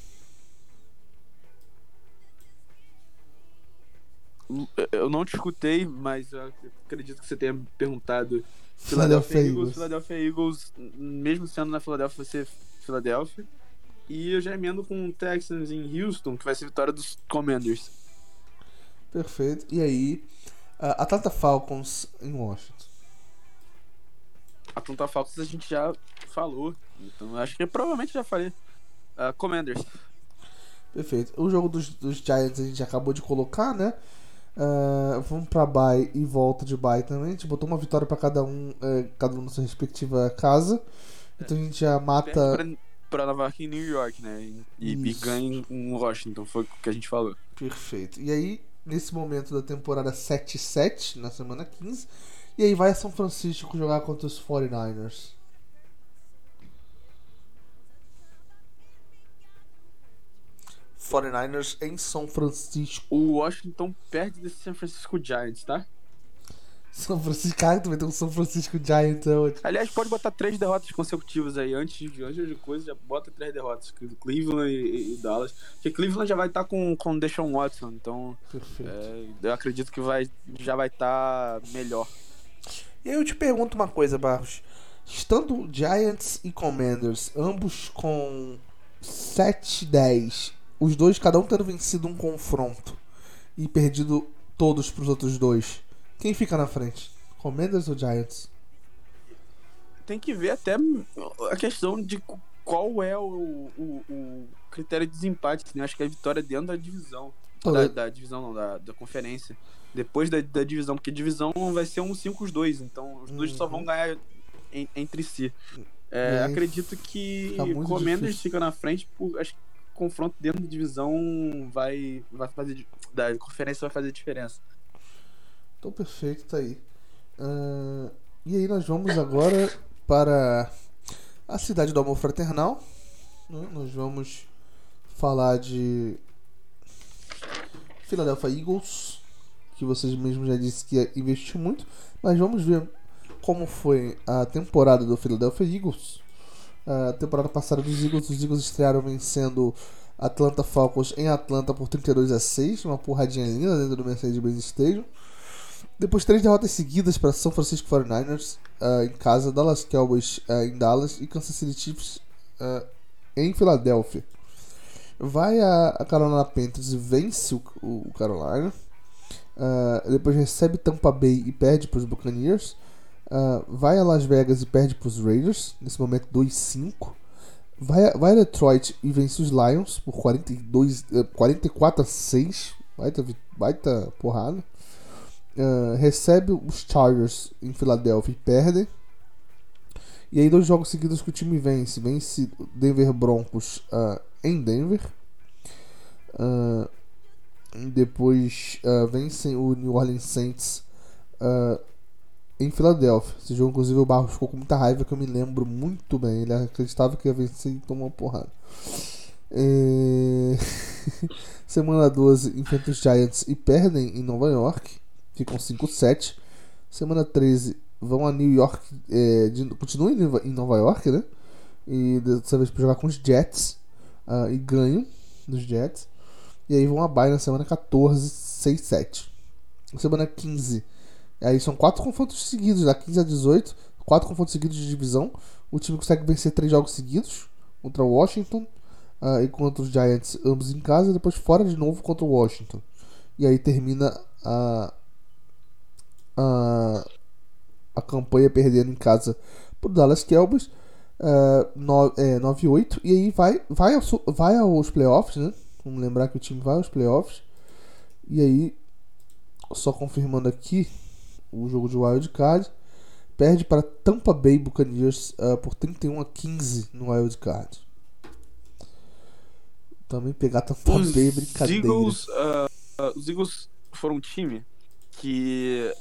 Eu não te escutei, mas eu acredito que você tenha perguntado. Philadelphia Eagles. Philadelphia Eagles, mesmo sendo na Philadelphia, vai ser Philadelphia. E eu já emendo com o Texans em Houston, que vai ser vitória dos Commanders. Perfeito. E aí, Atlanta Falcons em Washington. Atlanta Falcons a gente já falou. Então acho que eu provavelmente já falei. Ah, Commanders. Perfeito. O jogo dos, dos Giants a gente acabou de colocar, né? Ah, vamos pra bye e volta de bye também. A gente botou uma vitória pra cada um, eh, cada um na sua respectiva casa. Então a gente já mata. pra, pra Nova York em New York, né? E, e ganha em Washington, foi o que a gente falou. Perfeito. E aí, nesse momento da temporada 7-7, na semana 15. E aí vai a São Francisco jogar contra os 49ers. Ers em São Francisco. O Washington perde desse San Francisco Giants, tá? São Francisco, cara, tu vai ter um São Francisco Giants é hoje. Aliás, pode botar três derrotas consecutivas aí. Antes de, antes de coisa, já bota três derrotas. Cleveland e, e Dallas. Porque Cleveland já vai estar com, com o Deshaun Watson. Então, Perfeito. é, eu acredito que vai, já vai estar melhor. E aí eu te pergunto uma coisa, Barros. Estando Giants e Commanders, ambos com 7-10, os dois, cada um tendo vencido um confronto e perdido todos pros outros dois, quem fica na frente? Commanders ou Giants? Tem que ver até a questão de qual é o, o, o critério de desempate. Né? Acho que é a vitória dentro da divisão. Da, da divisão, não, da, da conferência. Depois da, da divisão, porque divisão vai ser um 5 os dois, então os dois só Uhum. vão ganhar en- entre si. É, acredito que Commanders difícil. fica na frente, por, acho confronto dentro da divisão vai, vai fazer. Da conferência vai fazer diferença. Então perfeito, tá aí. Ah, e aí nós vamos agora para a cidade do amor fraternal. né? Nós vamos falar de Philadelphia Eagles, que vocês mesmos já disse que ia investir muito, mas vamos ver como foi a temporada do Philadelphia Eagles. A temporada passada dos Eagles, os Eagles estrearam vencendo Atlanta Falcons em Atlanta por 32 a 6, uma porradinha linda dentro do Mercedes-Benz Stadium. Depois três derrotas seguidas para São Francisco 49ers uh, em casa, Dallas Cowboys uh, em Dallas e Kansas City Chiefs uh, em Filadélfia. Vai a, a Carolina Panthers e vence o, o Carolina. depois recebe Tampa Bay e perde para os Buccaneers. Vai a Las Vegas e perde para os Raiders, nesse momento 2-5. Vai, vai a Detroit e vence os Lions por 42, 44 a 6. Baita, baita porrada. Uh, recebe os Chargers em Filadélfia e perdem. E aí dois jogos seguidos que o time vence. Vence Denver Broncos uh, em Denver. Uh, depois vencem o New Orleans Saints em Filadélfia. Esse jogo, inclusive, o Barros ficou com muita raiva que eu me lembro muito bem. Ele acreditava que ia vencer e tomou uma porrada. É... Semana 12 enfrenta os Giants e perdem em Nova York ficam 5-7. Semana 13 vão a New York, é, de, continuam em Nova York, né? E dessa vez para jogar com os Jets uh, e ganham dos Jets. E aí vão a bye na semana 14, 6, 7. Semana 15, aí são quatro confrontos seguidos, da 15 a 18, quatro confrontos seguidos de divisão. O time consegue vencer três jogos seguidos contra o Washington uh, e contra os Giants, ambos em casa, e depois fora de novo contra o Washington. E aí termina a, a, a campanha perdendo em casa pro Dallas Cowboys. Uh, é, 9-8 e aí vai, vai, aos, vai aos playoffs, né? Vamos lembrar que o time vai aos playoffs. E aí, só confirmando aqui o jogo de wild card, perde para Tampa Bay Buccaneers uh, por 31 a 15 no wild card. Também pegar Tampa os Bay brincadeira. Eagles, uh, os Eagles foram um time que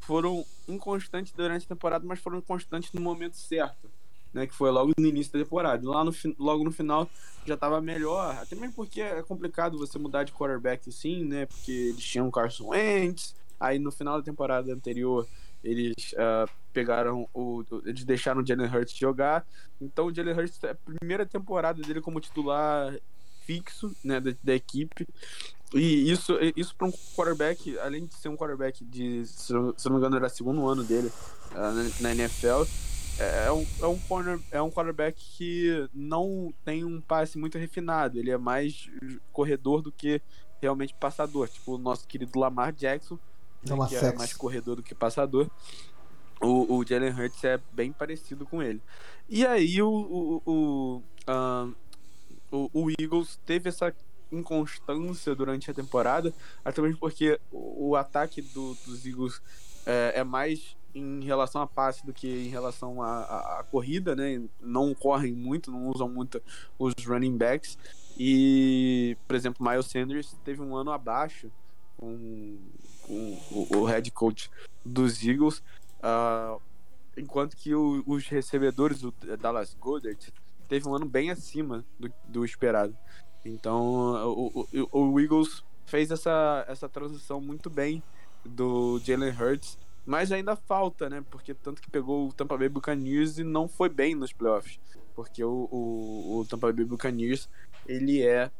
foram inconstantes durante a temporada, mas foram constantes no momento certo. Né, que foi logo no início da temporada. Lá no, logo no final já estava melhor, até mesmo porque é complicado você mudar de quarterback assim, né? Porque eles tinham Carson Wentz, aí no final da temporada anterior eles uh, pegaram o. Eles deixaram o Jalen Hurts jogar. Então o Jalen Hurts, é a primeira temporada dele como titular fixo né, da, da equipe. E isso, isso para um quarterback, além de ser um quarterback de, se não, me engano, era segundo ano dele uh, na, na, NFL, é, é um, é, um corner, é um quarterback que não tem um passe muito refinado. Ele é mais corredor do que realmente passador. Tipo o nosso querido Lamar Jackson, né, que é mais corredor do que passador. O, o Jalen Hurts é bem parecido com ele. E aí o, o, o, uh, o, o Eagles teve essa inconstância durante a temporada, até mesmo porque o, o ataque do, dos Eagles é, é, mais em relação a passe do que em relação à corrida, né? Não correm muito, não usam muito os running backs. E, por exemplo, Miles Sanders teve um ano abaixo com, o, o, head coach dos Eagles, uh, enquanto que o, os recebedores, o Dallas Goddard, teve um ano bem acima do, do esperado. Então, o, o, o, Eagles fez essa, essa transição muito bem do Jalen Hurts, mas ainda falta, né? Porque tanto que pegou o Tampa Bay Buccaneers e não foi bem nos playoffs. Porque o, o, o Tampa Bay Buccaneers, ele é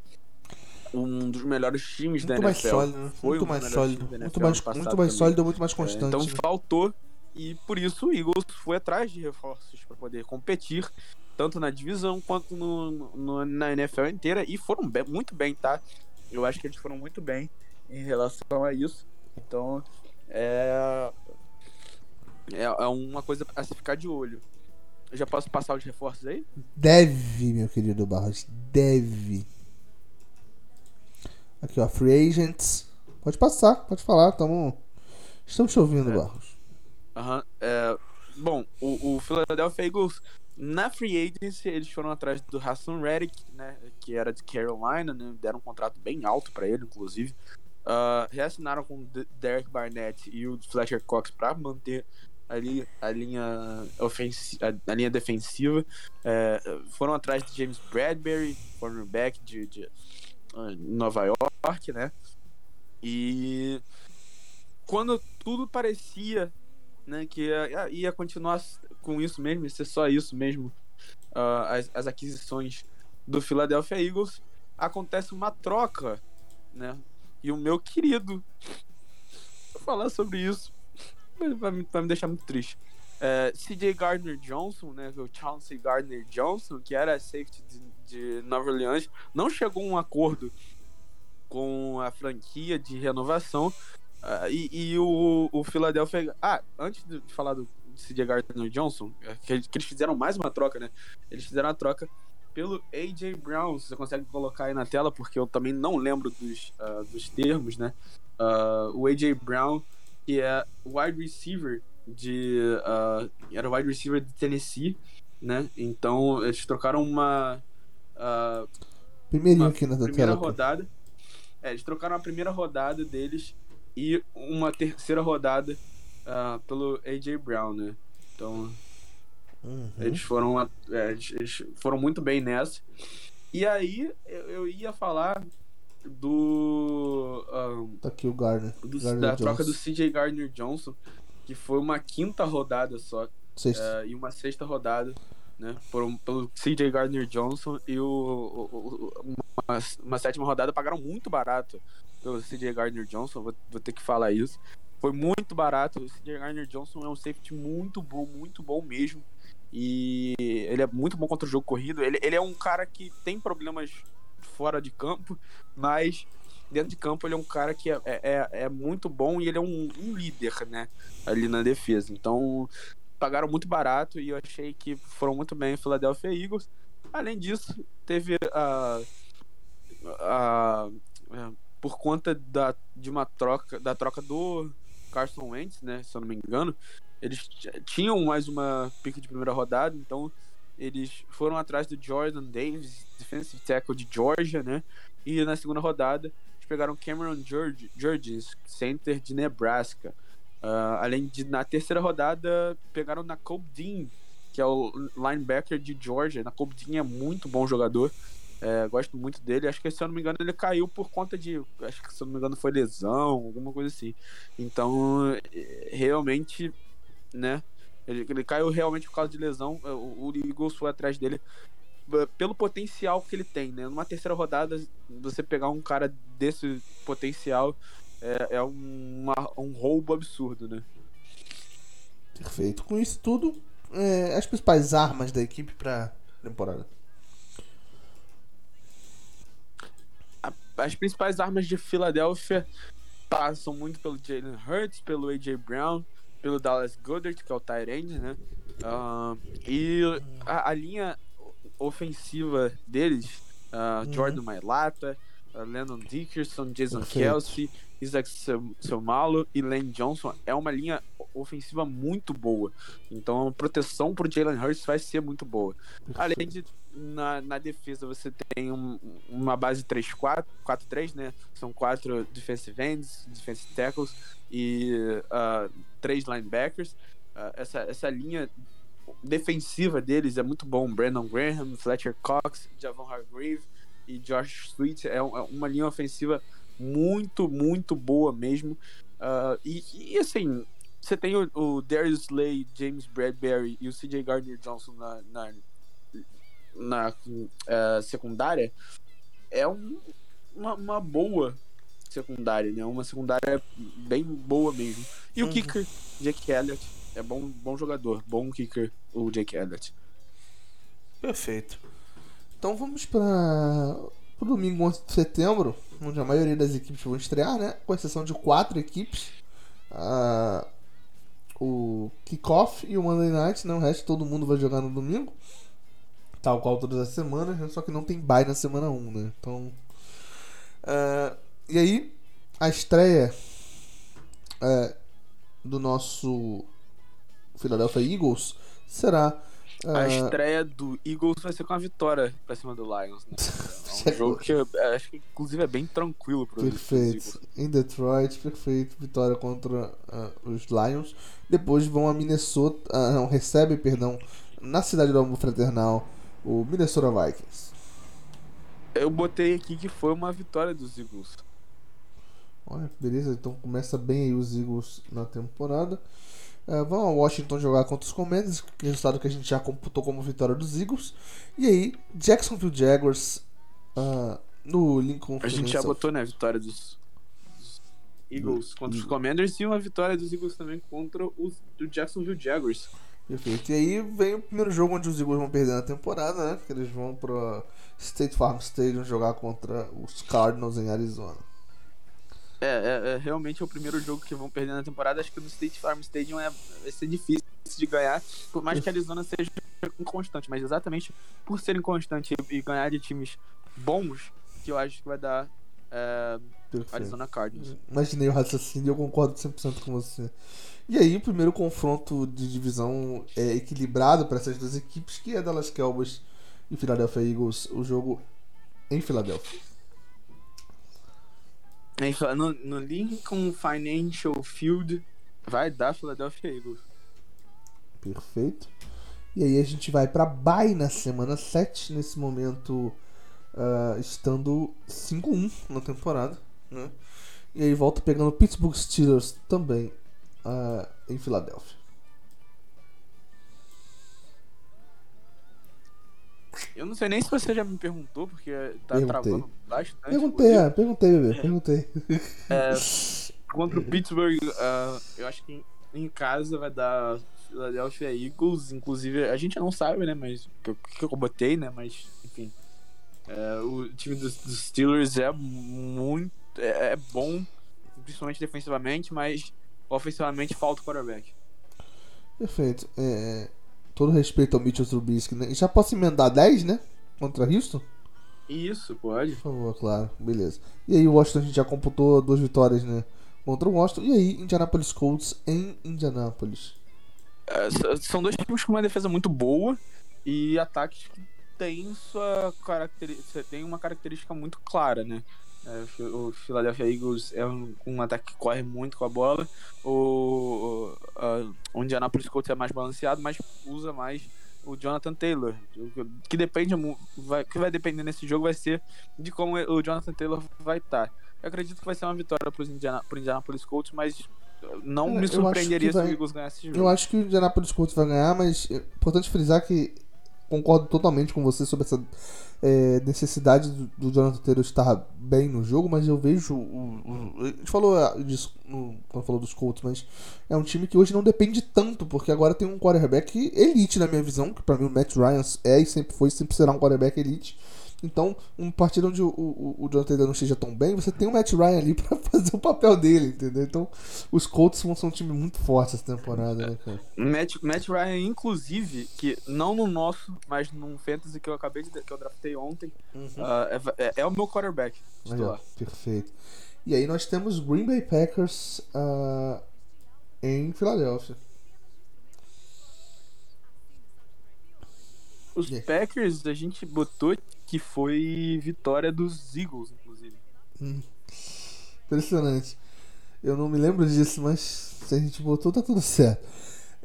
um dos melhores times muito da NFL. Sólido, né? Foi muito mais sólido, muito mais, muito mais sólido, muito mais constante. É, então faltou e por isso o Eagles foi atrás de reforços para poder competir tanto na divisão quanto no, no na NFL inteira, e foram bem, muito bem, tá? Eu acho que eles foram muito bem em relação a isso. Então, é, é, é uma coisa a se ficar de olho. Eu já posso passar os reforços aí? Deve, meu querido Barros, deve. Aqui, ó, Free Agents. Pode passar, pode falar, tamo... estamos te ouvindo, é. Barros. Uhum, é, bom, o, o Philadelphia Eagles na free agency, eles foram atrás do Hassan Reddick, né, que era de Carolina, né, deram um contrato bem alto para ele, inclusive. Uh, reassinaram com o Derek Barnett e o Fletcher Cox para manter a linha, a linha, ofensi a, a linha defensiva. É, foram atrás de James Bradbury, cornerback de, de Nova York, né? E quando tudo parecia né, que ia, ia continuar com isso mesmo, ia ser só isso mesmo, uh, as, as aquisições do Philadelphia Eagles, acontece uma troca, né? E o meu querido, falar sobre isso, vai vai me deixar muito triste. É, CJ Gardner Johnson, né, o Chauncey Gardner Johnson, que era safety de, de Nova Orleans, não chegou a um acordo com a franquia de renovação. Uh, e, e o, o Philadelphia. Ah, antes de falar do CJ Gardner Johnson, é, que, que eles fizeram mais uma troca, né? Eles fizeram a troca pelo AJ Brown. Você consegue colocar aí na tela, porque eu também não lembro dos, uh, dos termos, né? Uh, o AJ Brown, que é wide receiver de. Uh, era wide receiver de Tennessee, né? Então eles trocaram uma. Uh, aqui na primeira tela. rodada. É, eles trocaram a primeira rodada deles e uma terceira rodada pelo AJ Brown, né? Então Uhum. eles foram, é, eles, eles foram muito bem nessa. E aí eu, eu ia falar do, um, Tá aqui o Gardner. do- da Johnson. troca do CJ Gardner Johnson, que foi uma quinta rodada só é, e uma sexta rodada, né? Por um- pelo CJ Gardner Johnson e o, o- o- uma, uma sétima rodada pagaram muito barato pelo CJ Gardner Johnson, vou, vou ter que falar isso. Foi muito barato. O CJ Gardner Johnson é um safety muito bom, muito bom mesmo. E ele é muito bom contra o jogo corrido. Ele, ele é um cara que tem problemas fora de campo, mas dentro de campo ele é um cara que é, é, é muito bom e ele é um, um líder, né? Ali na defesa. Então, pagaram muito barato e eu achei que foram muito bem o Philadelphia Eagles. Além disso, teve a. a é, por conta da, de uma troca, da troca do Carson Wentz, né? Se eu não me engano, eles tinham mais uma pick de primeira rodada, então eles foram atrás do Jordan Davis, defensive tackle de Georgia, né? E na segunda rodada, eles pegaram Cameron George, center de Nebraska. Ah, além de, na terceira rodada, pegaram na Dean, que é o linebacker de Georgia. Na Dean é muito bom jogador. É, gosto muito dele. Acho que, se eu não me engano, ele caiu por conta de. Acho que, se eu não me engano, foi lesão, alguma coisa assim. Então, eh, realmente, né? Ele, ele caiu realmente por causa de lesão. O, o Eagles foi atrás dele pelo potencial que ele tem, né? Numa terceira rodada, você pegar um cara desse potencial é, é uma- um roubo absurdo, né? Perfeito. Com isso tudo, é, as principais armas da equipe pra temporada. as principais armas de Filadélfia passam muito pelo Jalen Hurts, pelo AJ Brown, pelo Dallas Goddard, que é o tight end, né? Ah, e a, a linha ofensiva deles, ah, Uhum. Jordan Mailata, ah, Lennon Dickerson, Jason Perfeito. Kelsey, Isaac Somalo e Lane Johnson é uma linha ofensiva muito boa. Então a proteção pro Jalen Hurts vai ser muito boa. Além de na, na defesa você tem um- uma base 3-4, 4-3, né? São quatro defensive ends, defensive tackles e ah, três linebackers. Ah, essa, essa linha defensiva deles é muito bom. Brandon Graham, Fletcher Cox, Javon Hargrave e Josh Sweet é é uma linha ofensiva muito, muito boa mesmo. Ah, e, e, assim, você tem o, o Darius Slay, James Bradbury e o CJ Gardner Johnson na, na, na eh, secundária. É um- uma, uma boa secundária, né? Uma secundária bem boa mesmo. E o Uhum. kicker, Jake Elliott, é bom, bom jogador, bom kicker, o Jake Elliott. Perfeito. Então vamos para o domingo 11 de setembro, onde a maioria das equipes vão estrear, né? Com exceção de quatro equipes. Ah, o Kickoff e o Monday Night, né? O resto todo mundo vai jogar no domingo. Tal qual todas as semanas, né? só que não tem bye na semana 1, né? Então. ah, e aí, a estreia é, do nosso Philadelphia Eagles será. A ah, estreia do Eagles vai ser com a vitória pra cima do Lions, né? Um jogo que eu acho que inclusive é bem tranquilo pro Perfeito. Em Detroit, perfeito. Vitória contra ah, os Lions. Depois vão a Minnesota. ah, não, recebe, perdão, na cidade do Amor Fraternal, o Minnesota Vikings. Eu botei aqui que foi uma vitória dos Eagles. Olha, beleza. Então começa bem aí os Eagles na temporada. Ah, vão a Washington jogar contra os Commanders, é resultado que a gente já computou como vitória dos Eagles. E aí, Jacksonville Jaguars ah, no Lincoln A gente já botou, né, vitória dos, dos Eagles contra os Commanders e uma vitória dos Eagles também contra os do Jacksonville Jaguars. Perfeito. E aí vem o primeiro jogo onde os Eagles vão perder na temporada, né? Que eles vão pro State Farm Stadium jogar contra os Cardinals em Arizona. É, é, é realmente é o primeiro jogo que vão perder na temporada. Acho que no State Farm Stadium é, vai ser difícil de ganhar, por mais que a Arizona seja inconstante, mas exatamente por ser inconstante e, e ganhar de times bons, que eu acho que vai dar é. Arizona Cardinals. Imaginei o raciocínio e eu concordo 100% com você. E aí, o primeiro confronto de divisão é equilibrado para essas duas equipes, que é Dallas Cowboys e Philadelphia Eagles, o jogo em Filadélfia. É, então, No, no Lincoln Financial Field vai dar Philadelphia Eagles. Perfeito. E aí a gente vai pra bye na semana 7, nesse momento ah, estando 5-1 na temporada. Né? E aí volta pegando Pittsburgh Steelers também ah, em Filadélfia. Eu não sei nem se você já me perguntou, porque tá Perguntei. travando bastante. Perguntei, ah, perguntei, bebê, perguntei. É, contra o Pittsburgh, ah, eu acho que em, casa vai dar Philadelphia Eagles. Inclusive, a gente não sabe, né? Mas que eu, que eu botei, né? Mas, enfim. É, o time dos, dos Steelers é muito. É, é bom, principalmente defensivamente, mas ofensivamente falta o quarterback. Perfeito. É, todo respeito ao Mitchell Trubisky, né? E Já posso emendar 10, né? Contra Houston? Isso, pode. Por favor, claro. Beleza. E aí o Washington a gente já computou duas vitórias, né? Contra o Washington. E aí, Indianapolis Colts em Indianapolis. É, são dois times com uma defesa muito boa e ataques que têm sua característica, tem uma característica muito clara, né? É, o Phi- o Philadelphia Eagles é um, um ataque que corre muito com a bola. O, a- o Indianapolis Colts é mais balanceado, mas usa mais o Jonathan Taylor. Que depende, vai, que vai depender nesse jogo vai ser de como o Jonathan Taylor vai estar. Eu acredito que vai ser uma vitória para o Indiana, Indianapolis Colts, mas não É, me surpreenderia se vai- o Eagles ganhasse esse jogo. Eu acho que o Indianapolis Colts vai ganhar, mas é importante frisar que concordo totalmente com você sobre essa é, necessidade do, do Jonathan Taylor estar bem no jogo, mas eu vejo. O, o- a gente falou ah, disso quando falou dos Colts, mas é um time que hoje não depende tanto, porque agora tem um quarterback elite na minha visão, que pra mim o Matt Ryan é e sempre foi, sempre será um quarterback elite. Então, uma partida onde o, o, o Jonathan Taylor não esteja tão bem, você tem o Matt Ryan ali pra fazer o papel dele, entendeu? Então, os Colts vão ser um time muito forte essa temporada, né, cara? Matt, Matt Ryan, inclusive, que não no nosso, mas num fantasy que eu acabei de que eu draftei ontem, ah, é, é- é o meu quarterback. Titular. perfeito. E aí nós temos Green Bay Packers ah, em Filadélfia. Os Yeah. Packers, a gente botou que foi vitória dos Eagles, inclusive. Impressionante. Eu não me lembro disso, mas se a gente botou, tá tudo certo.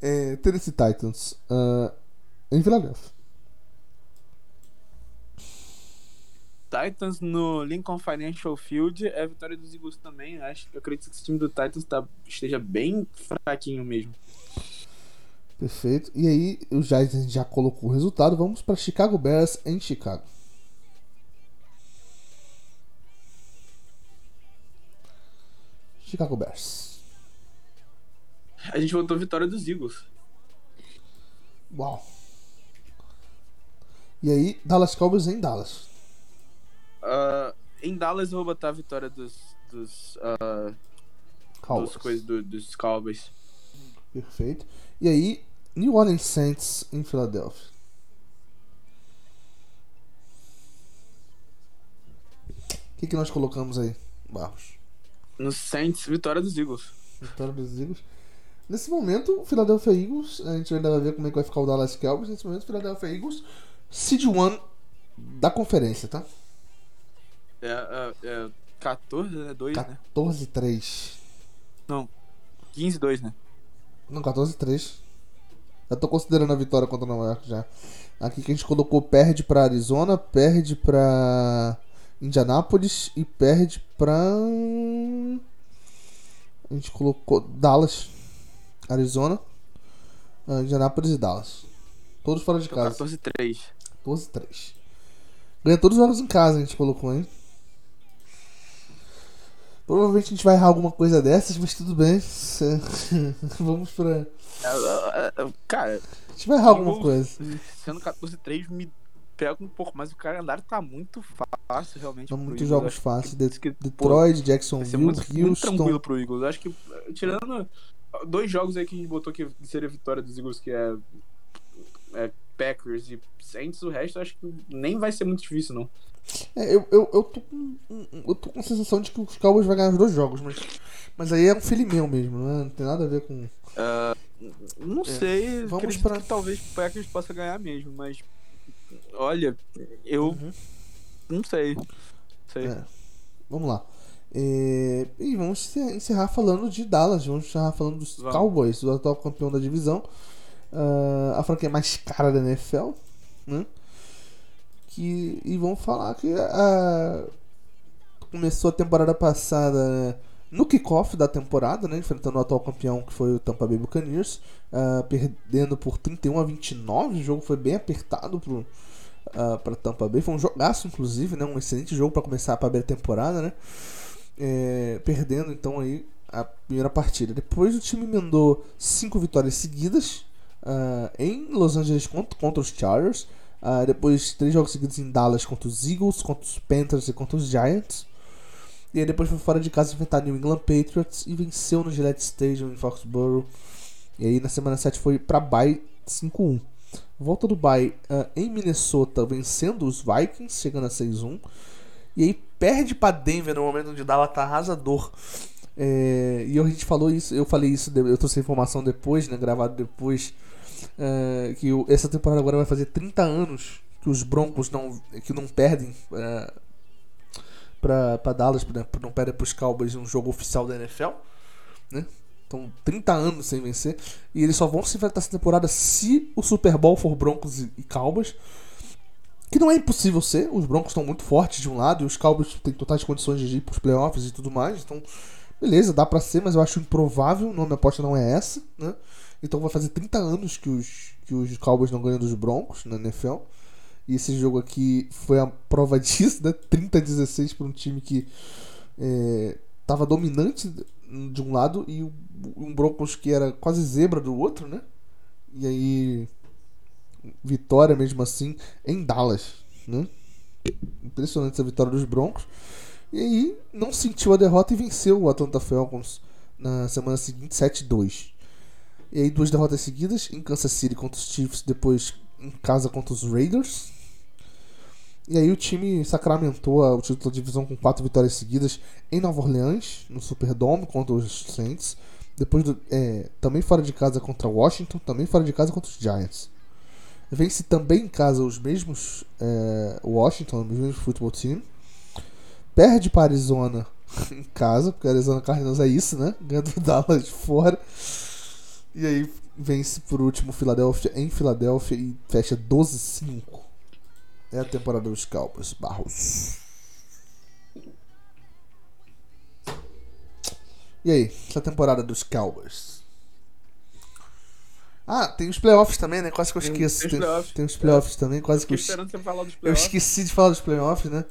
É, Tennessee Titans ah, em Filadélfia. Titans no Lincoln Financial Field é a vitória dos Eagles também. Acho, eu acredito que esse time do Titans tá, esteja bem fraquinho mesmo. Perfeito. E aí, o Giants já colocou o resultado. Vamos para Chicago Bears em Chicago. Chicago Bears. A gente botou vitória dos Eagles. Uau. E aí, Dallas Cowboys em Dallas. Ah, em Dallas eu vou botar a vitória dos, dos, ah, Cowboys. dos, coisas do- dos Cowboys. Perfeito. E aí, New Orleans Saints em Filadélfia. O que, que nós colocamos aí, Barros? No Saints, vitória dos Eagles. Vitória dos Eagles. Nesse momento, o Philadelphia Eagles, a gente ainda vai ver como é que vai ficar o Dallas Cowboys. Nesse momento, o Philadelphia Eagles, seed 1 da conferência, tá? É, é, é 14, né? 2, né? 14-3. 15, 2, né? Não, 14-3. Eu tô considerando a vitória contra Nova York já. Aqui que a gente colocou perde pra Arizona, perde pra Indianápolis e perde pra. A gente colocou Dallas, Arizona, ah, Indianápolis e Dallas. Todos fora de casa. 14, 3. 12-3. Ganha todos os jogos em casa, a gente colocou, hein? Provavelmente a gente vai errar alguma coisa dessas, mas tudo bem. Vamos pra. É, é, é, Cara, A gente vai errar alguma coisa. Sendo 14, 3 me pega um pouco, mas o calendário tá muito fácil, realmente. São pro muitos Eagles. jogos fáceis. De- que, pô, Detroit, ser Jacksonville, muito, muito Houston. tranquilo pro Eagles. Acho que, tirando dois jogos aí que a gente botou que seria vitória dos Eagles, que é, é Packers e Saints, o resto acho que nem vai ser muito difícil, não. É, eu, eu, eu, tô com, eu tô com a sensação de que os Cowboys vai ganhar os dois jogos, mas, mas aí é um filho meu mesmo, né? não tem nada a ver com. Não sei, É, Vamos acredito pra- que talvez o Packers possa ganhar mesmo, mas olha, eu Uhum. não sei. sei. É. Vamos lá. É, e vamos encer- encerrar falando de Dallas, vamos encerrar falando dos Vamos. Cowboys, do atual campeão da divisão. Ah, a franquia mais cara da NFL, né? Que, e vamos falar que a, começou a temporada passada né, no kickoff da temporada, né? Enfrentando o atual campeão que foi o Tampa Bay Buccaneers, ah, perdendo por 31 a 29. O jogo foi bem apertado pro, para Tampa Bay. Foi um jogaço, inclusive, né? Um excelente jogo para começar a temporada, né? É, perdendo então aí a primeira partida. Depois o time emendou cinco vitórias seguidas ah, em Los Angeles contra, contra os Chargers. Ah, depois três jogos seguidos em Dallas contra os Eagles, contra os Panthers e contra os Giants. E aí depois foi fora de casa enfrentar New England Patriots e venceu no Gillette Stadium em Foxborough. E aí na semana 7 foi para bye 5-1. Volta do bye ah, em Minnesota, vencendo os Vikings, chegando a 6-1. E aí perde para Denver no momento onde Dallas tá arrasador. É, e a gente falou isso, eu falei isso, eu trouxe a informação depois, né, gravado depois, é, que essa temporada agora vai fazer 30 anos que os Broncos não, que não perdem é, pra, pra Dallas, né, não perdem pros Cowboys um jogo oficial da NFL, né? Então, 30 anos sem vencer. E eles só vão se enfrentar essa temporada se o Super Bowl for Broncos e, e Cowboys. Que não é impossível ser. Os Broncos estão muito fortes de um lado e os Cowboys têm totais condições de ir pros playoffs e tudo mais. Então, beleza, dá pra ser, mas eu acho improvável. Não, minha aposta não é essa, né? Então vai fazer 30 anos que os, que os Cowboys não ganham dos Broncos na NFL. E esse jogo aqui foi a prova disso, né? 30 a 16 para um time que é, tava dominante de um lado e o- um Broncos que era quase zebra do outro, né? E aí vitória mesmo assim em Dallas, né? Impressionante essa vitória dos Broncos. E aí não sentiu a derrota e venceu o Atlanta Falcons na semana seguinte 7-2. E aí duas derrotas seguidas em Kansas City contra os Chiefs, depois em casa contra os Raiders. E aí o time sacramentou o título da divisão com quatro vitórias seguidas em Nova Orleans, no Superdome contra os Saints. Depois do, é, também fora de casa contra Washington, também fora de casa contra os Giants. Vence também em casa os mesmos é, Washington, os mesmos futebol team. Perde para Arizona em casa, porque Arizona Cardinals é isso, né? Ganha do Dallas fora. E aí vence por último Filadélfia em Filadélfia e fecha 12-5. É a temporada dos Cowboys, Barros. E aí, essa temporada dos Cowboys? Ah, tem os playoffs também, né? Quase que eu esqueço. tem os Tem, os playoffs também, quase que eu, esperando você falar dos eu playoffs. esqueci de falar dos playoffs, né?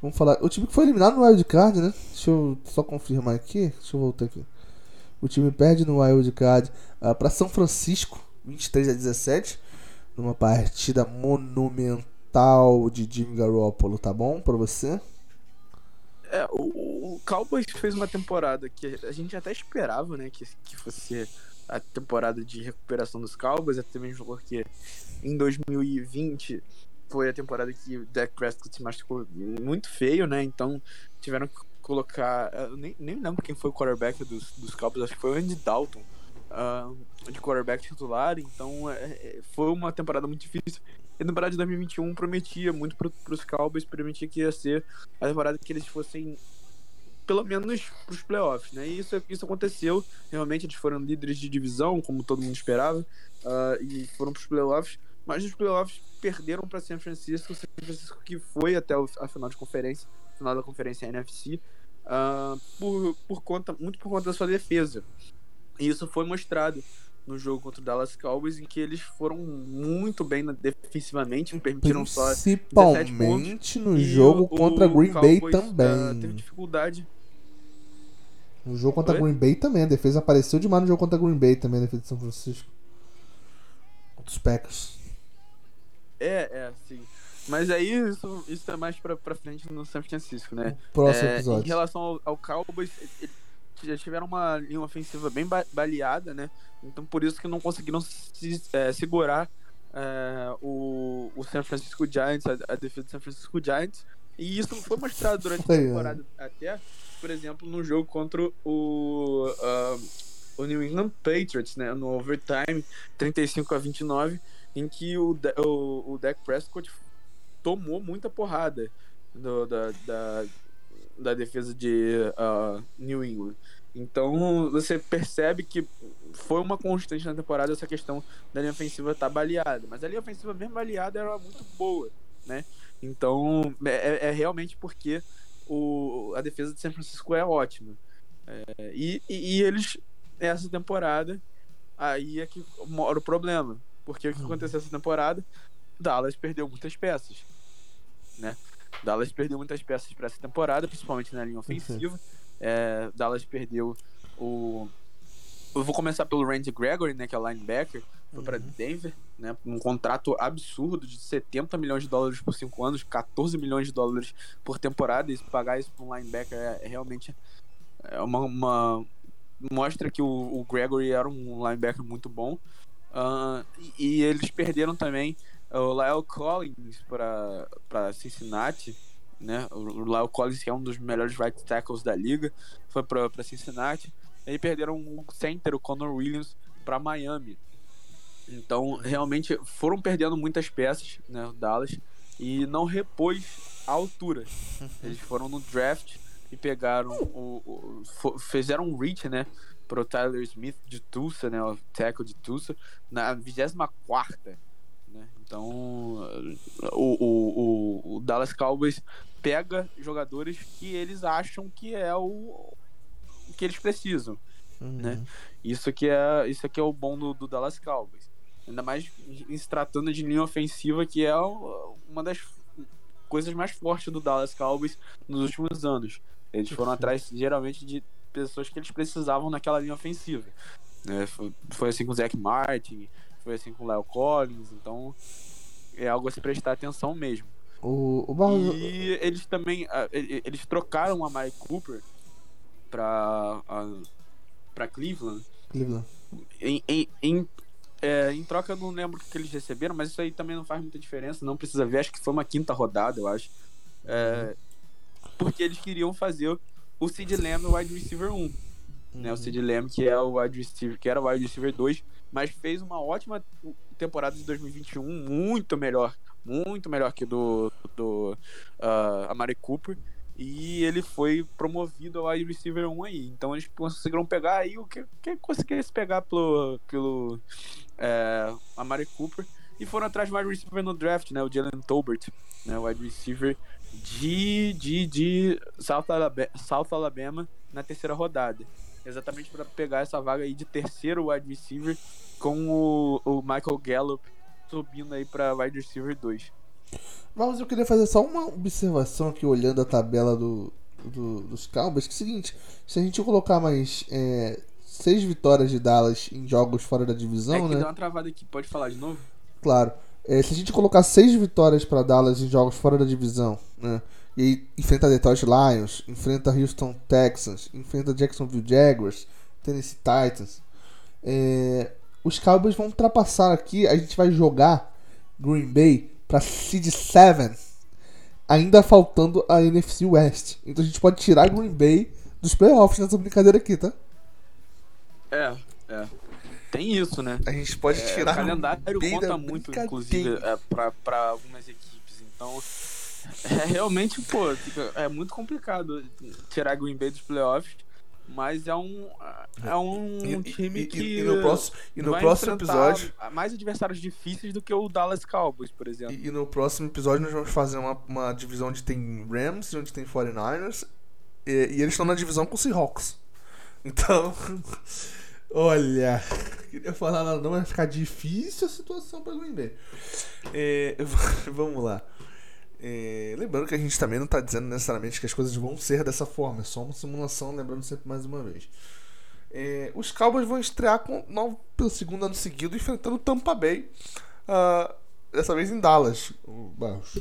Vamos falar. O time que foi eliminado no Wild Card, né? Deixa eu só confirmar aqui. Deixa eu voltar aqui. O time perde no Wild Card ah, para São Francisco, 23 a 17, numa partida monumental de Jimmy Garoppolo, tá bom pra você? É, o, o Cowboys fez uma temporada que a gente até esperava, né, que, que fosse a temporada de recuperação dos Cowboys, até mesmo porque em 2020 foi a temporada que o Dak Prescott se machucou muito feio, né, então tiveram que colocar, eu nem, nem lembro quem foi o quarterback dos, dos Cowboys, acho que foi o Andy Dalton, ah, de quarterback titular, então é, é, foi uma temporada muito difícil. E temporada de 2021 prometia muito pro, pros Cowboys, prometia que ia ser a temporada que eles fossem pelo menos pros playoffs, né? E isso, isso aconteceu. Realmente eles foram líderes de divisão, como todo mundo esperava, ah, e foram pros playoffs. Mas nos playoffs perderam para San Francisco, San Francisco que foi até a final de conferência, final da conferência NFC, ah, por, por conta, muito por conta da sua defesa. E isso foi mostrado no jogo contra o Dallas Cowboys, em que eles foram muito bem defensivamente, permitiram só Principalmente no e jogo o- contra o Green Bay Cowboys, ah, também. teve dificuldade. No jogo contra Oi? Green Bay também. A defesa apareceu demais no jogo contra Green Bay também, a defesa de São Francisco. Contra os Packers. É, é, sim. Mas aí isso, isso é mais pra, pra frente no San Francisco, né? Próximo É, Em episódio. relação ao, ao Cowboys, eles já tiveram uma linha ofensiva bem ba- baleada, né? Então por isso que não conseguiram se, é, segurar é, o, o San Francisco Giants, a, a defesa do San Francisco Giants. E isso foi mostrado durante a é. temporada até, por exemplo, no jogo contra o, ah, o New England Patriots, né? No overtime, 35 a 29, em que o, o, o Dak Prescott tomou muita porrada do- da, da, da defesa de ah, New England. Então você percebe que foi uma constante na temporada essa questão da linha ofensiva estar baleada. Mas a linha ofensiva mesmo baleada era muito boa, né? Então é, é realmente porque o, a defesa de São Francisco é ótima. É, e, e, e eles, essa temporada, aí é que mora o problema. Porque o que aconteceu essa temporada? Dallas perdeu muitas peças, né? Dallas perdeu muitas peças para essa temporada, principalmente na linha ofensiva. É, Dallas perdeu o. Eu vou começar pelo Randy Gregory, né, que é o linebacker, foi para Denver, né, um contrato absurdo de 70 milhões de dólares por 5 anos, 14 milhões de dólares por temporada, e pagar isso para um linebacker é, é realmente é uma, uma- mostra que o, o Gregory era um linebacker muito bom. Ah, e, e eles perderam também o Lyle Collins para Cincinnati, né? O Lyle Collins que é um dos melhores right tackles da liga, foi para Cincinnati. E perderam o center, o Connor Williams, para Miami. Então, realmente foram perdendo muitas peças, né, o Dallas, e não repôs a altura. Eles foram no draft e pegaram o, o- fizeram um reach, né, pro Tyler Smith de Tulsa, né, o tackle de Tulsa, na 24 né? Então, o, o, o, Dallas Cowboys pega jogadores que eles acham que é o, o que eles precisam. Uhum. né? Isso que é, isso aqui é o bom do, do Dallas Cowboys. Ainda mais se tratando de linha ofensiva, que é uma das coisas mais fortes do Dallas Cowboys nos últimos anos. Eles foram atrás, geralmente, de pessoas que eles precisavam naquela linha ofensiva. né? Foi, foi assim com o Zach Martin, foi assim com o Lyle Collins, então é algo a se prestar atenção mesmo. O, o Barros. E eles também. Eles trocaram a Mike Cooper pra, ah, pra Cleveland. Cleveland. Em, em, em, é, em troca, eu não lembro o que eles receberam, mas isso aí também não faz muita diferença. Não precisa ver, acho que foi uma quinta rodada, eu acho. É, porque eles queriam fazer o Sid Lamb o wide receiver 1. Né, o Sid Lamb, que, é o wide receiver, que era o wide receiver 2, mas fez uma ótima temporada de 2021, muito melhor. Muito melhor que do, do ah, Amari Cooper. E ele foi promovido ao wide receiver 1 aí. Então eles conseguiram pegar aí o que, que conseguisse pegar pelo, pelo é, Amari Cooper. E foram atrás do wide receiver no draft, né? O Jalen Tolbert, né? O wide receiver de, de, de South, Alabama, South Alabama na terceira rodada. Exatamente para pegar essa vaga aí de terceiro wide receiver com o, o Michael Gallup subindo aí para wide receiver 2. Mas eu queria fazer só uma observação aqui, olhando a tabela do, do- dos Cowboys. Que é o seguinte: se a gente colocar mais é, seis vitórias de Dallas em jogos fora da É divisão, que né? deu uma travada aqui, pode falar de novo? Claro. É, se a gente colocar seis vitórias para Dallas em jogos fora da divisão, né? E aí enfrenta Detroit Lions, enfrenta Houston Texans, enfrenta Jacksonville Jaguars, Tennessee Titans. é, os Cowboys vão ultrapassar aqui. A gente vai jogar Green Bay para seed 7, ainda faltando a NFC West. Então a gente pode tirar Green Bay dos playoffs nessa brincadeira aqui, tá? É, é. tem isso, né? A gente pode É, tirar. o calendário conta muito, inclusive, é, pra algumas equipes. Então, é realmente, pô, é muito complicado tirar Green Bay dos playoffs. Mas é um, é um E- time e- que. e no próximo, e no próximo episódio. Mais adversários difíceis do que o Dallas Cowboys, por exemplo. E, no próximo episódio nós vamos fazer uma, uma divisão onde tem Rams e onde tem 49ers. E, e eles estão na divisão com Seahawks. Então. Olha. Queria falar nada, não vai ficar difícil a situação para Green Bay. É, vamos lá. É, lembrando que a gente também não tá dizendo necessariamente que as coisas vão ser dessa forma, é só uma simulação, lembrando sempre mais uma vez. É, os Cowboys vão estrear com, pelo segundo ano seguido enfrentando o Tampa Bay. ah, dessa vez em Dallas. O Barros.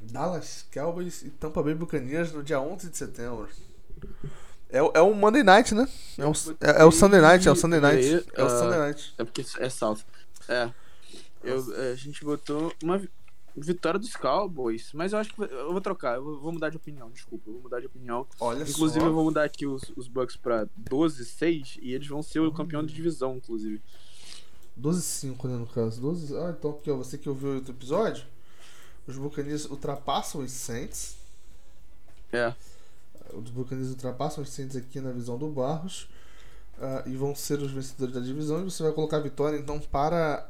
Dallas Cowboys e Tampa Bay Buccaneers no dia 11 de setembro. É, o- é o Monday Night, né? É o, é, é o Sunday Night, é o Sunday Night. E aí, É o Sunday Night. É porque é South. É. Eu, é, a gente botou uma vi- vitória dos Cowboys, mas eu acho que eu vou trocar, eu vou- mudar de opinião, desculpa, eu vou mudar de opinião. Olha Inclusive, só. eu vou mudar aqui os, os Bucks pra 12-6 e eles vão ser o campeão de divisão, inclusive. 12-5, né, no caso. 12... Ah, então aqui, ó, você que ouviu o outro episódio, os Buccaneers ultrapassam os Saints. É. Os Buccaneers ultrapassam os Saints aqui na visão do Barros. ah, e vão ser os vencedores da divisão. E você vai colocar a vitória, então, para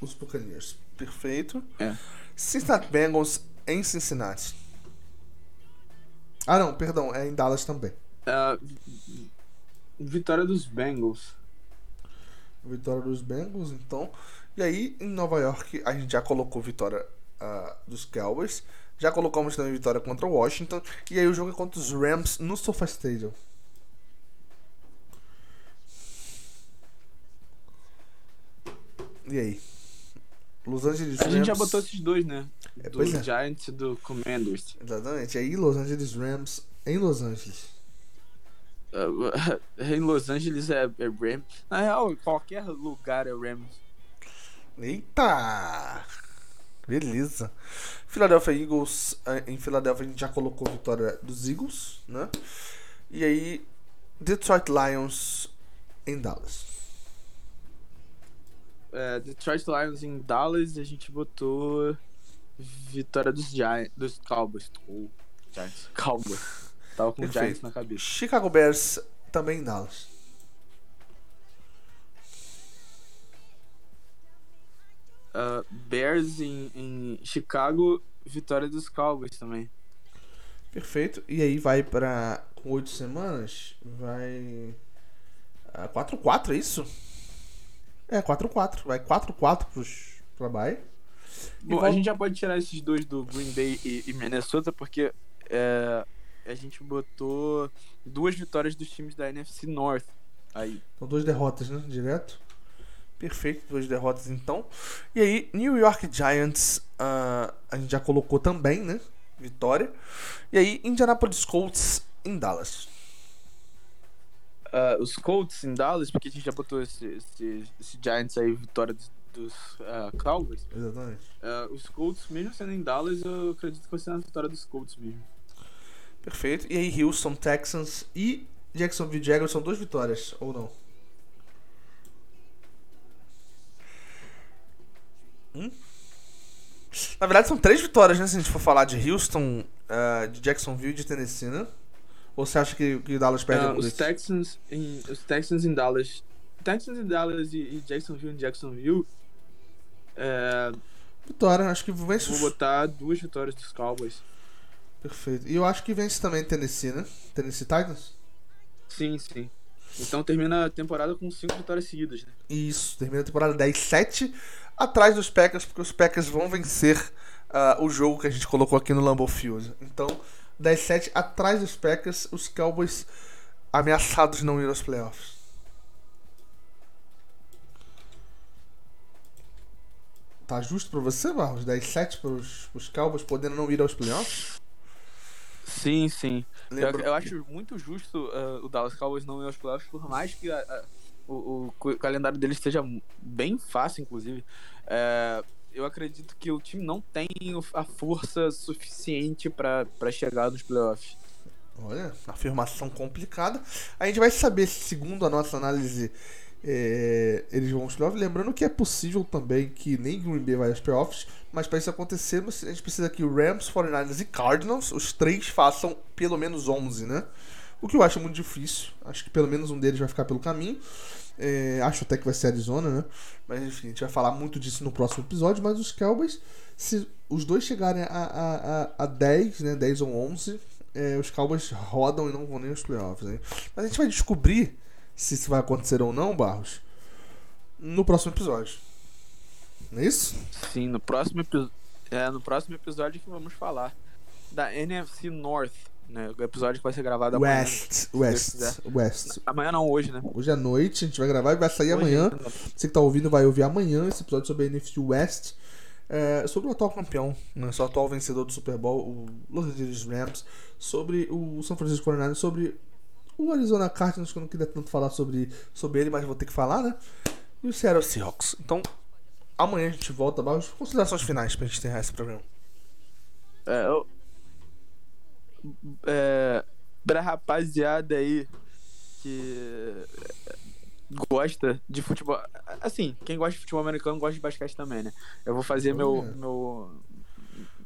os Buccaneers. Perfeito. É. Cincinnati Bengals em Cincinnati. Ah, não, perdão, é em Dallas também. Vi- vitória dos Bengals. Vitória dos Bengals, então. E aí, em Nova York, a gente já colocou vitória ah, dos Cowboys. Já colocamos também vitória contra o Washington. E aí o jogo é contra os Rams no SoFi Stadium. E aí? Los Angeles A Rams. gente já botou esses dois, né? É, do é. Giants e do Commanders. Exatamente. E aí, Los Angeles Rams em Los Angeles. É, em Los Angeles é, é Rams. Na real, qualquer lugar é Rams. Eita! Beleza. Philadelphia Eagles. eh, Em Filadélfia a gente já colocou vitória dos Eagles, né? E aí, Detroit Lions em Dallas. É, Detroit Lions em Dallas a gente botou vitória dos Giants, dos Cowboys. Ou Giants, Cowboys. Tava com Perfeito. Giants na cabeça. Chicago Bears também em Dallas. Ah, Bears em, em Chicago, vitória dos Cowboys também. Perfeito. E aí vai pra. Com oito semanas, vai. ah, 4-4, é isso? É, 4-4. Vai 4-4 pros, pra bye. Bom, a gente já pode tirar esses dois do Green Bay e, e Minnesota porque é, a gente botou duas vitórias dos times da NFC North. Aí, São duas derrotas, né? Direto. Perfeito, duas derrotas então. E aí, New York Giants, ah, a gente já colocou também, né? Vitória. E aí, Indianapolis Colts em Dallas. Ah, os Colts em Dallas, porque a gente já botou esse, esse, esse Giants aí, vitória dos, dos ah, Cowboys. Exatamente. Ah, os Colts, mesmo sendo em Dallas, eu acredito que vai ser a vitória dos Colts mesmo. Perfeito. E aí, Houston Texans e Jacksonville Jaguars são duas vitórias, ou não? Hum? Na verdade, são três vitórias, né? Se a gente for falar de Houston, ah, de Jacksonville e de Tennessee, né? Ou você acha que, que Dallas perde algum os, desses? Texans em, os Texans em Dallas. Texans em Dallas e, e Jacksonville em Jacksonville. É, Vitória, acho que vence vou botar duas vitórias dos Cowboys. Perfeito. E eu acho que vence também Tennessee, né? Tennessee Titans? Sim, sim. Então termina a temporada com cinco vitórias seguidas, né? Isso, termina a temporada 10-7 atrás dos Packers, porque os Packers vão vencer ah, o jogo que a gente colocou aqui no Lambeau Field. Então, 10-7 atrás dos Packers, os Cowboys ameaçados de não ir aos playoffs. Tá justo pra você, Barros? 10-7 pros, pros Cowboys podendo não ir aos playoffs? Sim, sim. Eu, Lembra- eu acho muito justo ah, o Dallas Cowboys não ir aos playoffs, por mais que a- a- o, o calendário deles esteja bem fácil, inclusive. É, eu acredito que o time não tem a força suficiente pra chegar nos playoffs. Olha, afirmação complicada. A gente vai saber se, segundo a nossa análise, é, eles vão aos playoffs. Lembrando que é possível também que nem Green Bay vai aos playoffs, mas para isso acontecer, a gente precisa que Rams, 49ers e Cardinals, os três façam pelo menos 11, né? O que eu acho muito difícil. Acho que pelo menos um deles vai ficar pelo caminho. É, acho até que vai ser Arizona, né? Mas enfim, a gente vai falar muito disso no próximo episódio. Mas os Cowboys, se os dois chegarem a, a, a, a 10, né? 10 ou 11, é, os Cowboys rodam e não vão nem aos playoffs. Hein? Mas a gente vai descobrir se isso vai acontecer ou não, Barros, no próximo episódio. Não é isso? Sim, no próximo, epi- é, no próximo episódio que vamos falar da NFC North, né? O episódio que vai ser gravado amanhã. West, West. West. Amanhã não, hoje, né? Hoje à noite a gente vai gravar e vai sair Hoje, amanhã. né? Você que tá ouvindo vai ouvir amanhã esse episódio sobre a NFC West. é, sobre o atual campeão, né, sobre o atual vencedor do Super Bowl, o Los Angeles Rams, sobre o São Francisco 49ers, sobre o Arizona Cardinals, que eu não queria tanto falar sobre, sobre ele, mas vou ter que falar, né? E o Seattle Seahawks. Então, amanhã a gente volta. Barros, considerações finais pra gente encerrar esse programa. É, eu... é, pra rapaziada aí que gosta de futebol. Assim, quem gosta de futebol americano gosta de basquete também, né? Eu vou fazer meu. Olha. meu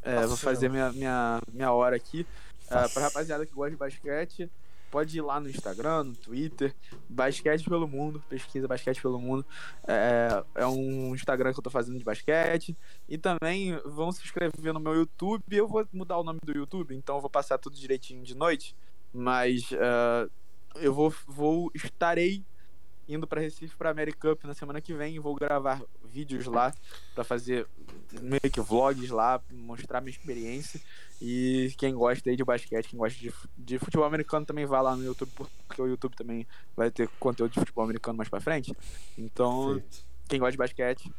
é, vou fazer minha, minha, minha hora aqui. Nossa. pra rapaziada que gosta de basquete, pode ir lá no Instagram, no Twitter, Basquete pelo Mundo, pesquisa Basquete pelo Mundo. É, é um Instagram que eu tô fazendo de basquete. E também vão se inscrever no meu YouTube. Eu vou mudar o nome do YouTube, então eu vou passar tudo direitinho de noite. Mas ah, eu vou, vou estarei indo pra Recife pra America Cup na semana que vem. e Vou gravar vídeos lá pra fazer meio que vlogs lá, mostrar minha experiência. E quem gosta aí de basquete, quem gosta de, de futebol americano também vai lá no YouTube, porque o YouTube também vai ter conteúdo de futebol americano mais pra frente. Então, Perfeito. quem gosta de basquete,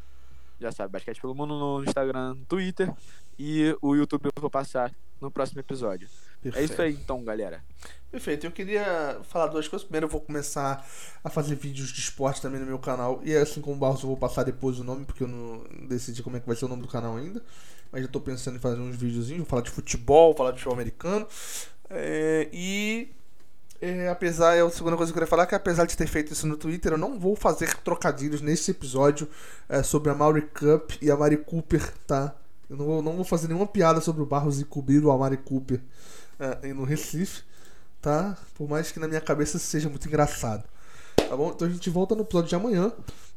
já sabe, basquete pelo mundo no Instagram, no Twitter. E o YouTube eu vou passar no próximo episódio. É isso aí então, galera. Perfeito, eu queria falar duas coisas. Primeiro, eu vou começar a fazer vídeos de esporte também no meu canal. E assim como o Barros, eu vou passar depois o nome, porque eu não decidi como é que vai ser o nome do canal ainda. Mas já tô pensando em fazer uns videozinhos, vou falar de futebol, falar de futebol americano. É, e é, apesar, é a segunda coisa que eu queria falar é que apesar de ter feito isso no Twitter, eu não vou fazer trocadilhos nesse episódio é, sobre a Maury Cup e a Mari Cooper, tá? Eu não vou, não vou fazer nenhuma piada sobre o Barros e cobrir o Amari Cooper aí no Recife, tá? Por mais que na minha cabeça seja muito engraçado. Tá bom? Então a gente volta no episódio de amanhã,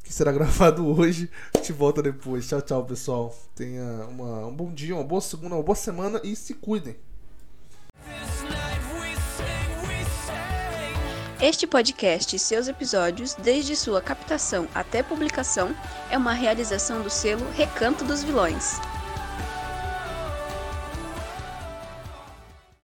que será gravado hoje. A gente volta depois. Tchau, tchau, pessoal. Tenha uma, um bom dia, uma boa segunda, uma boa semana e se cuidem. Este podcast e seus episódios, desde sua captação até publicação, é uma realização do selo Recanto dos Vilões.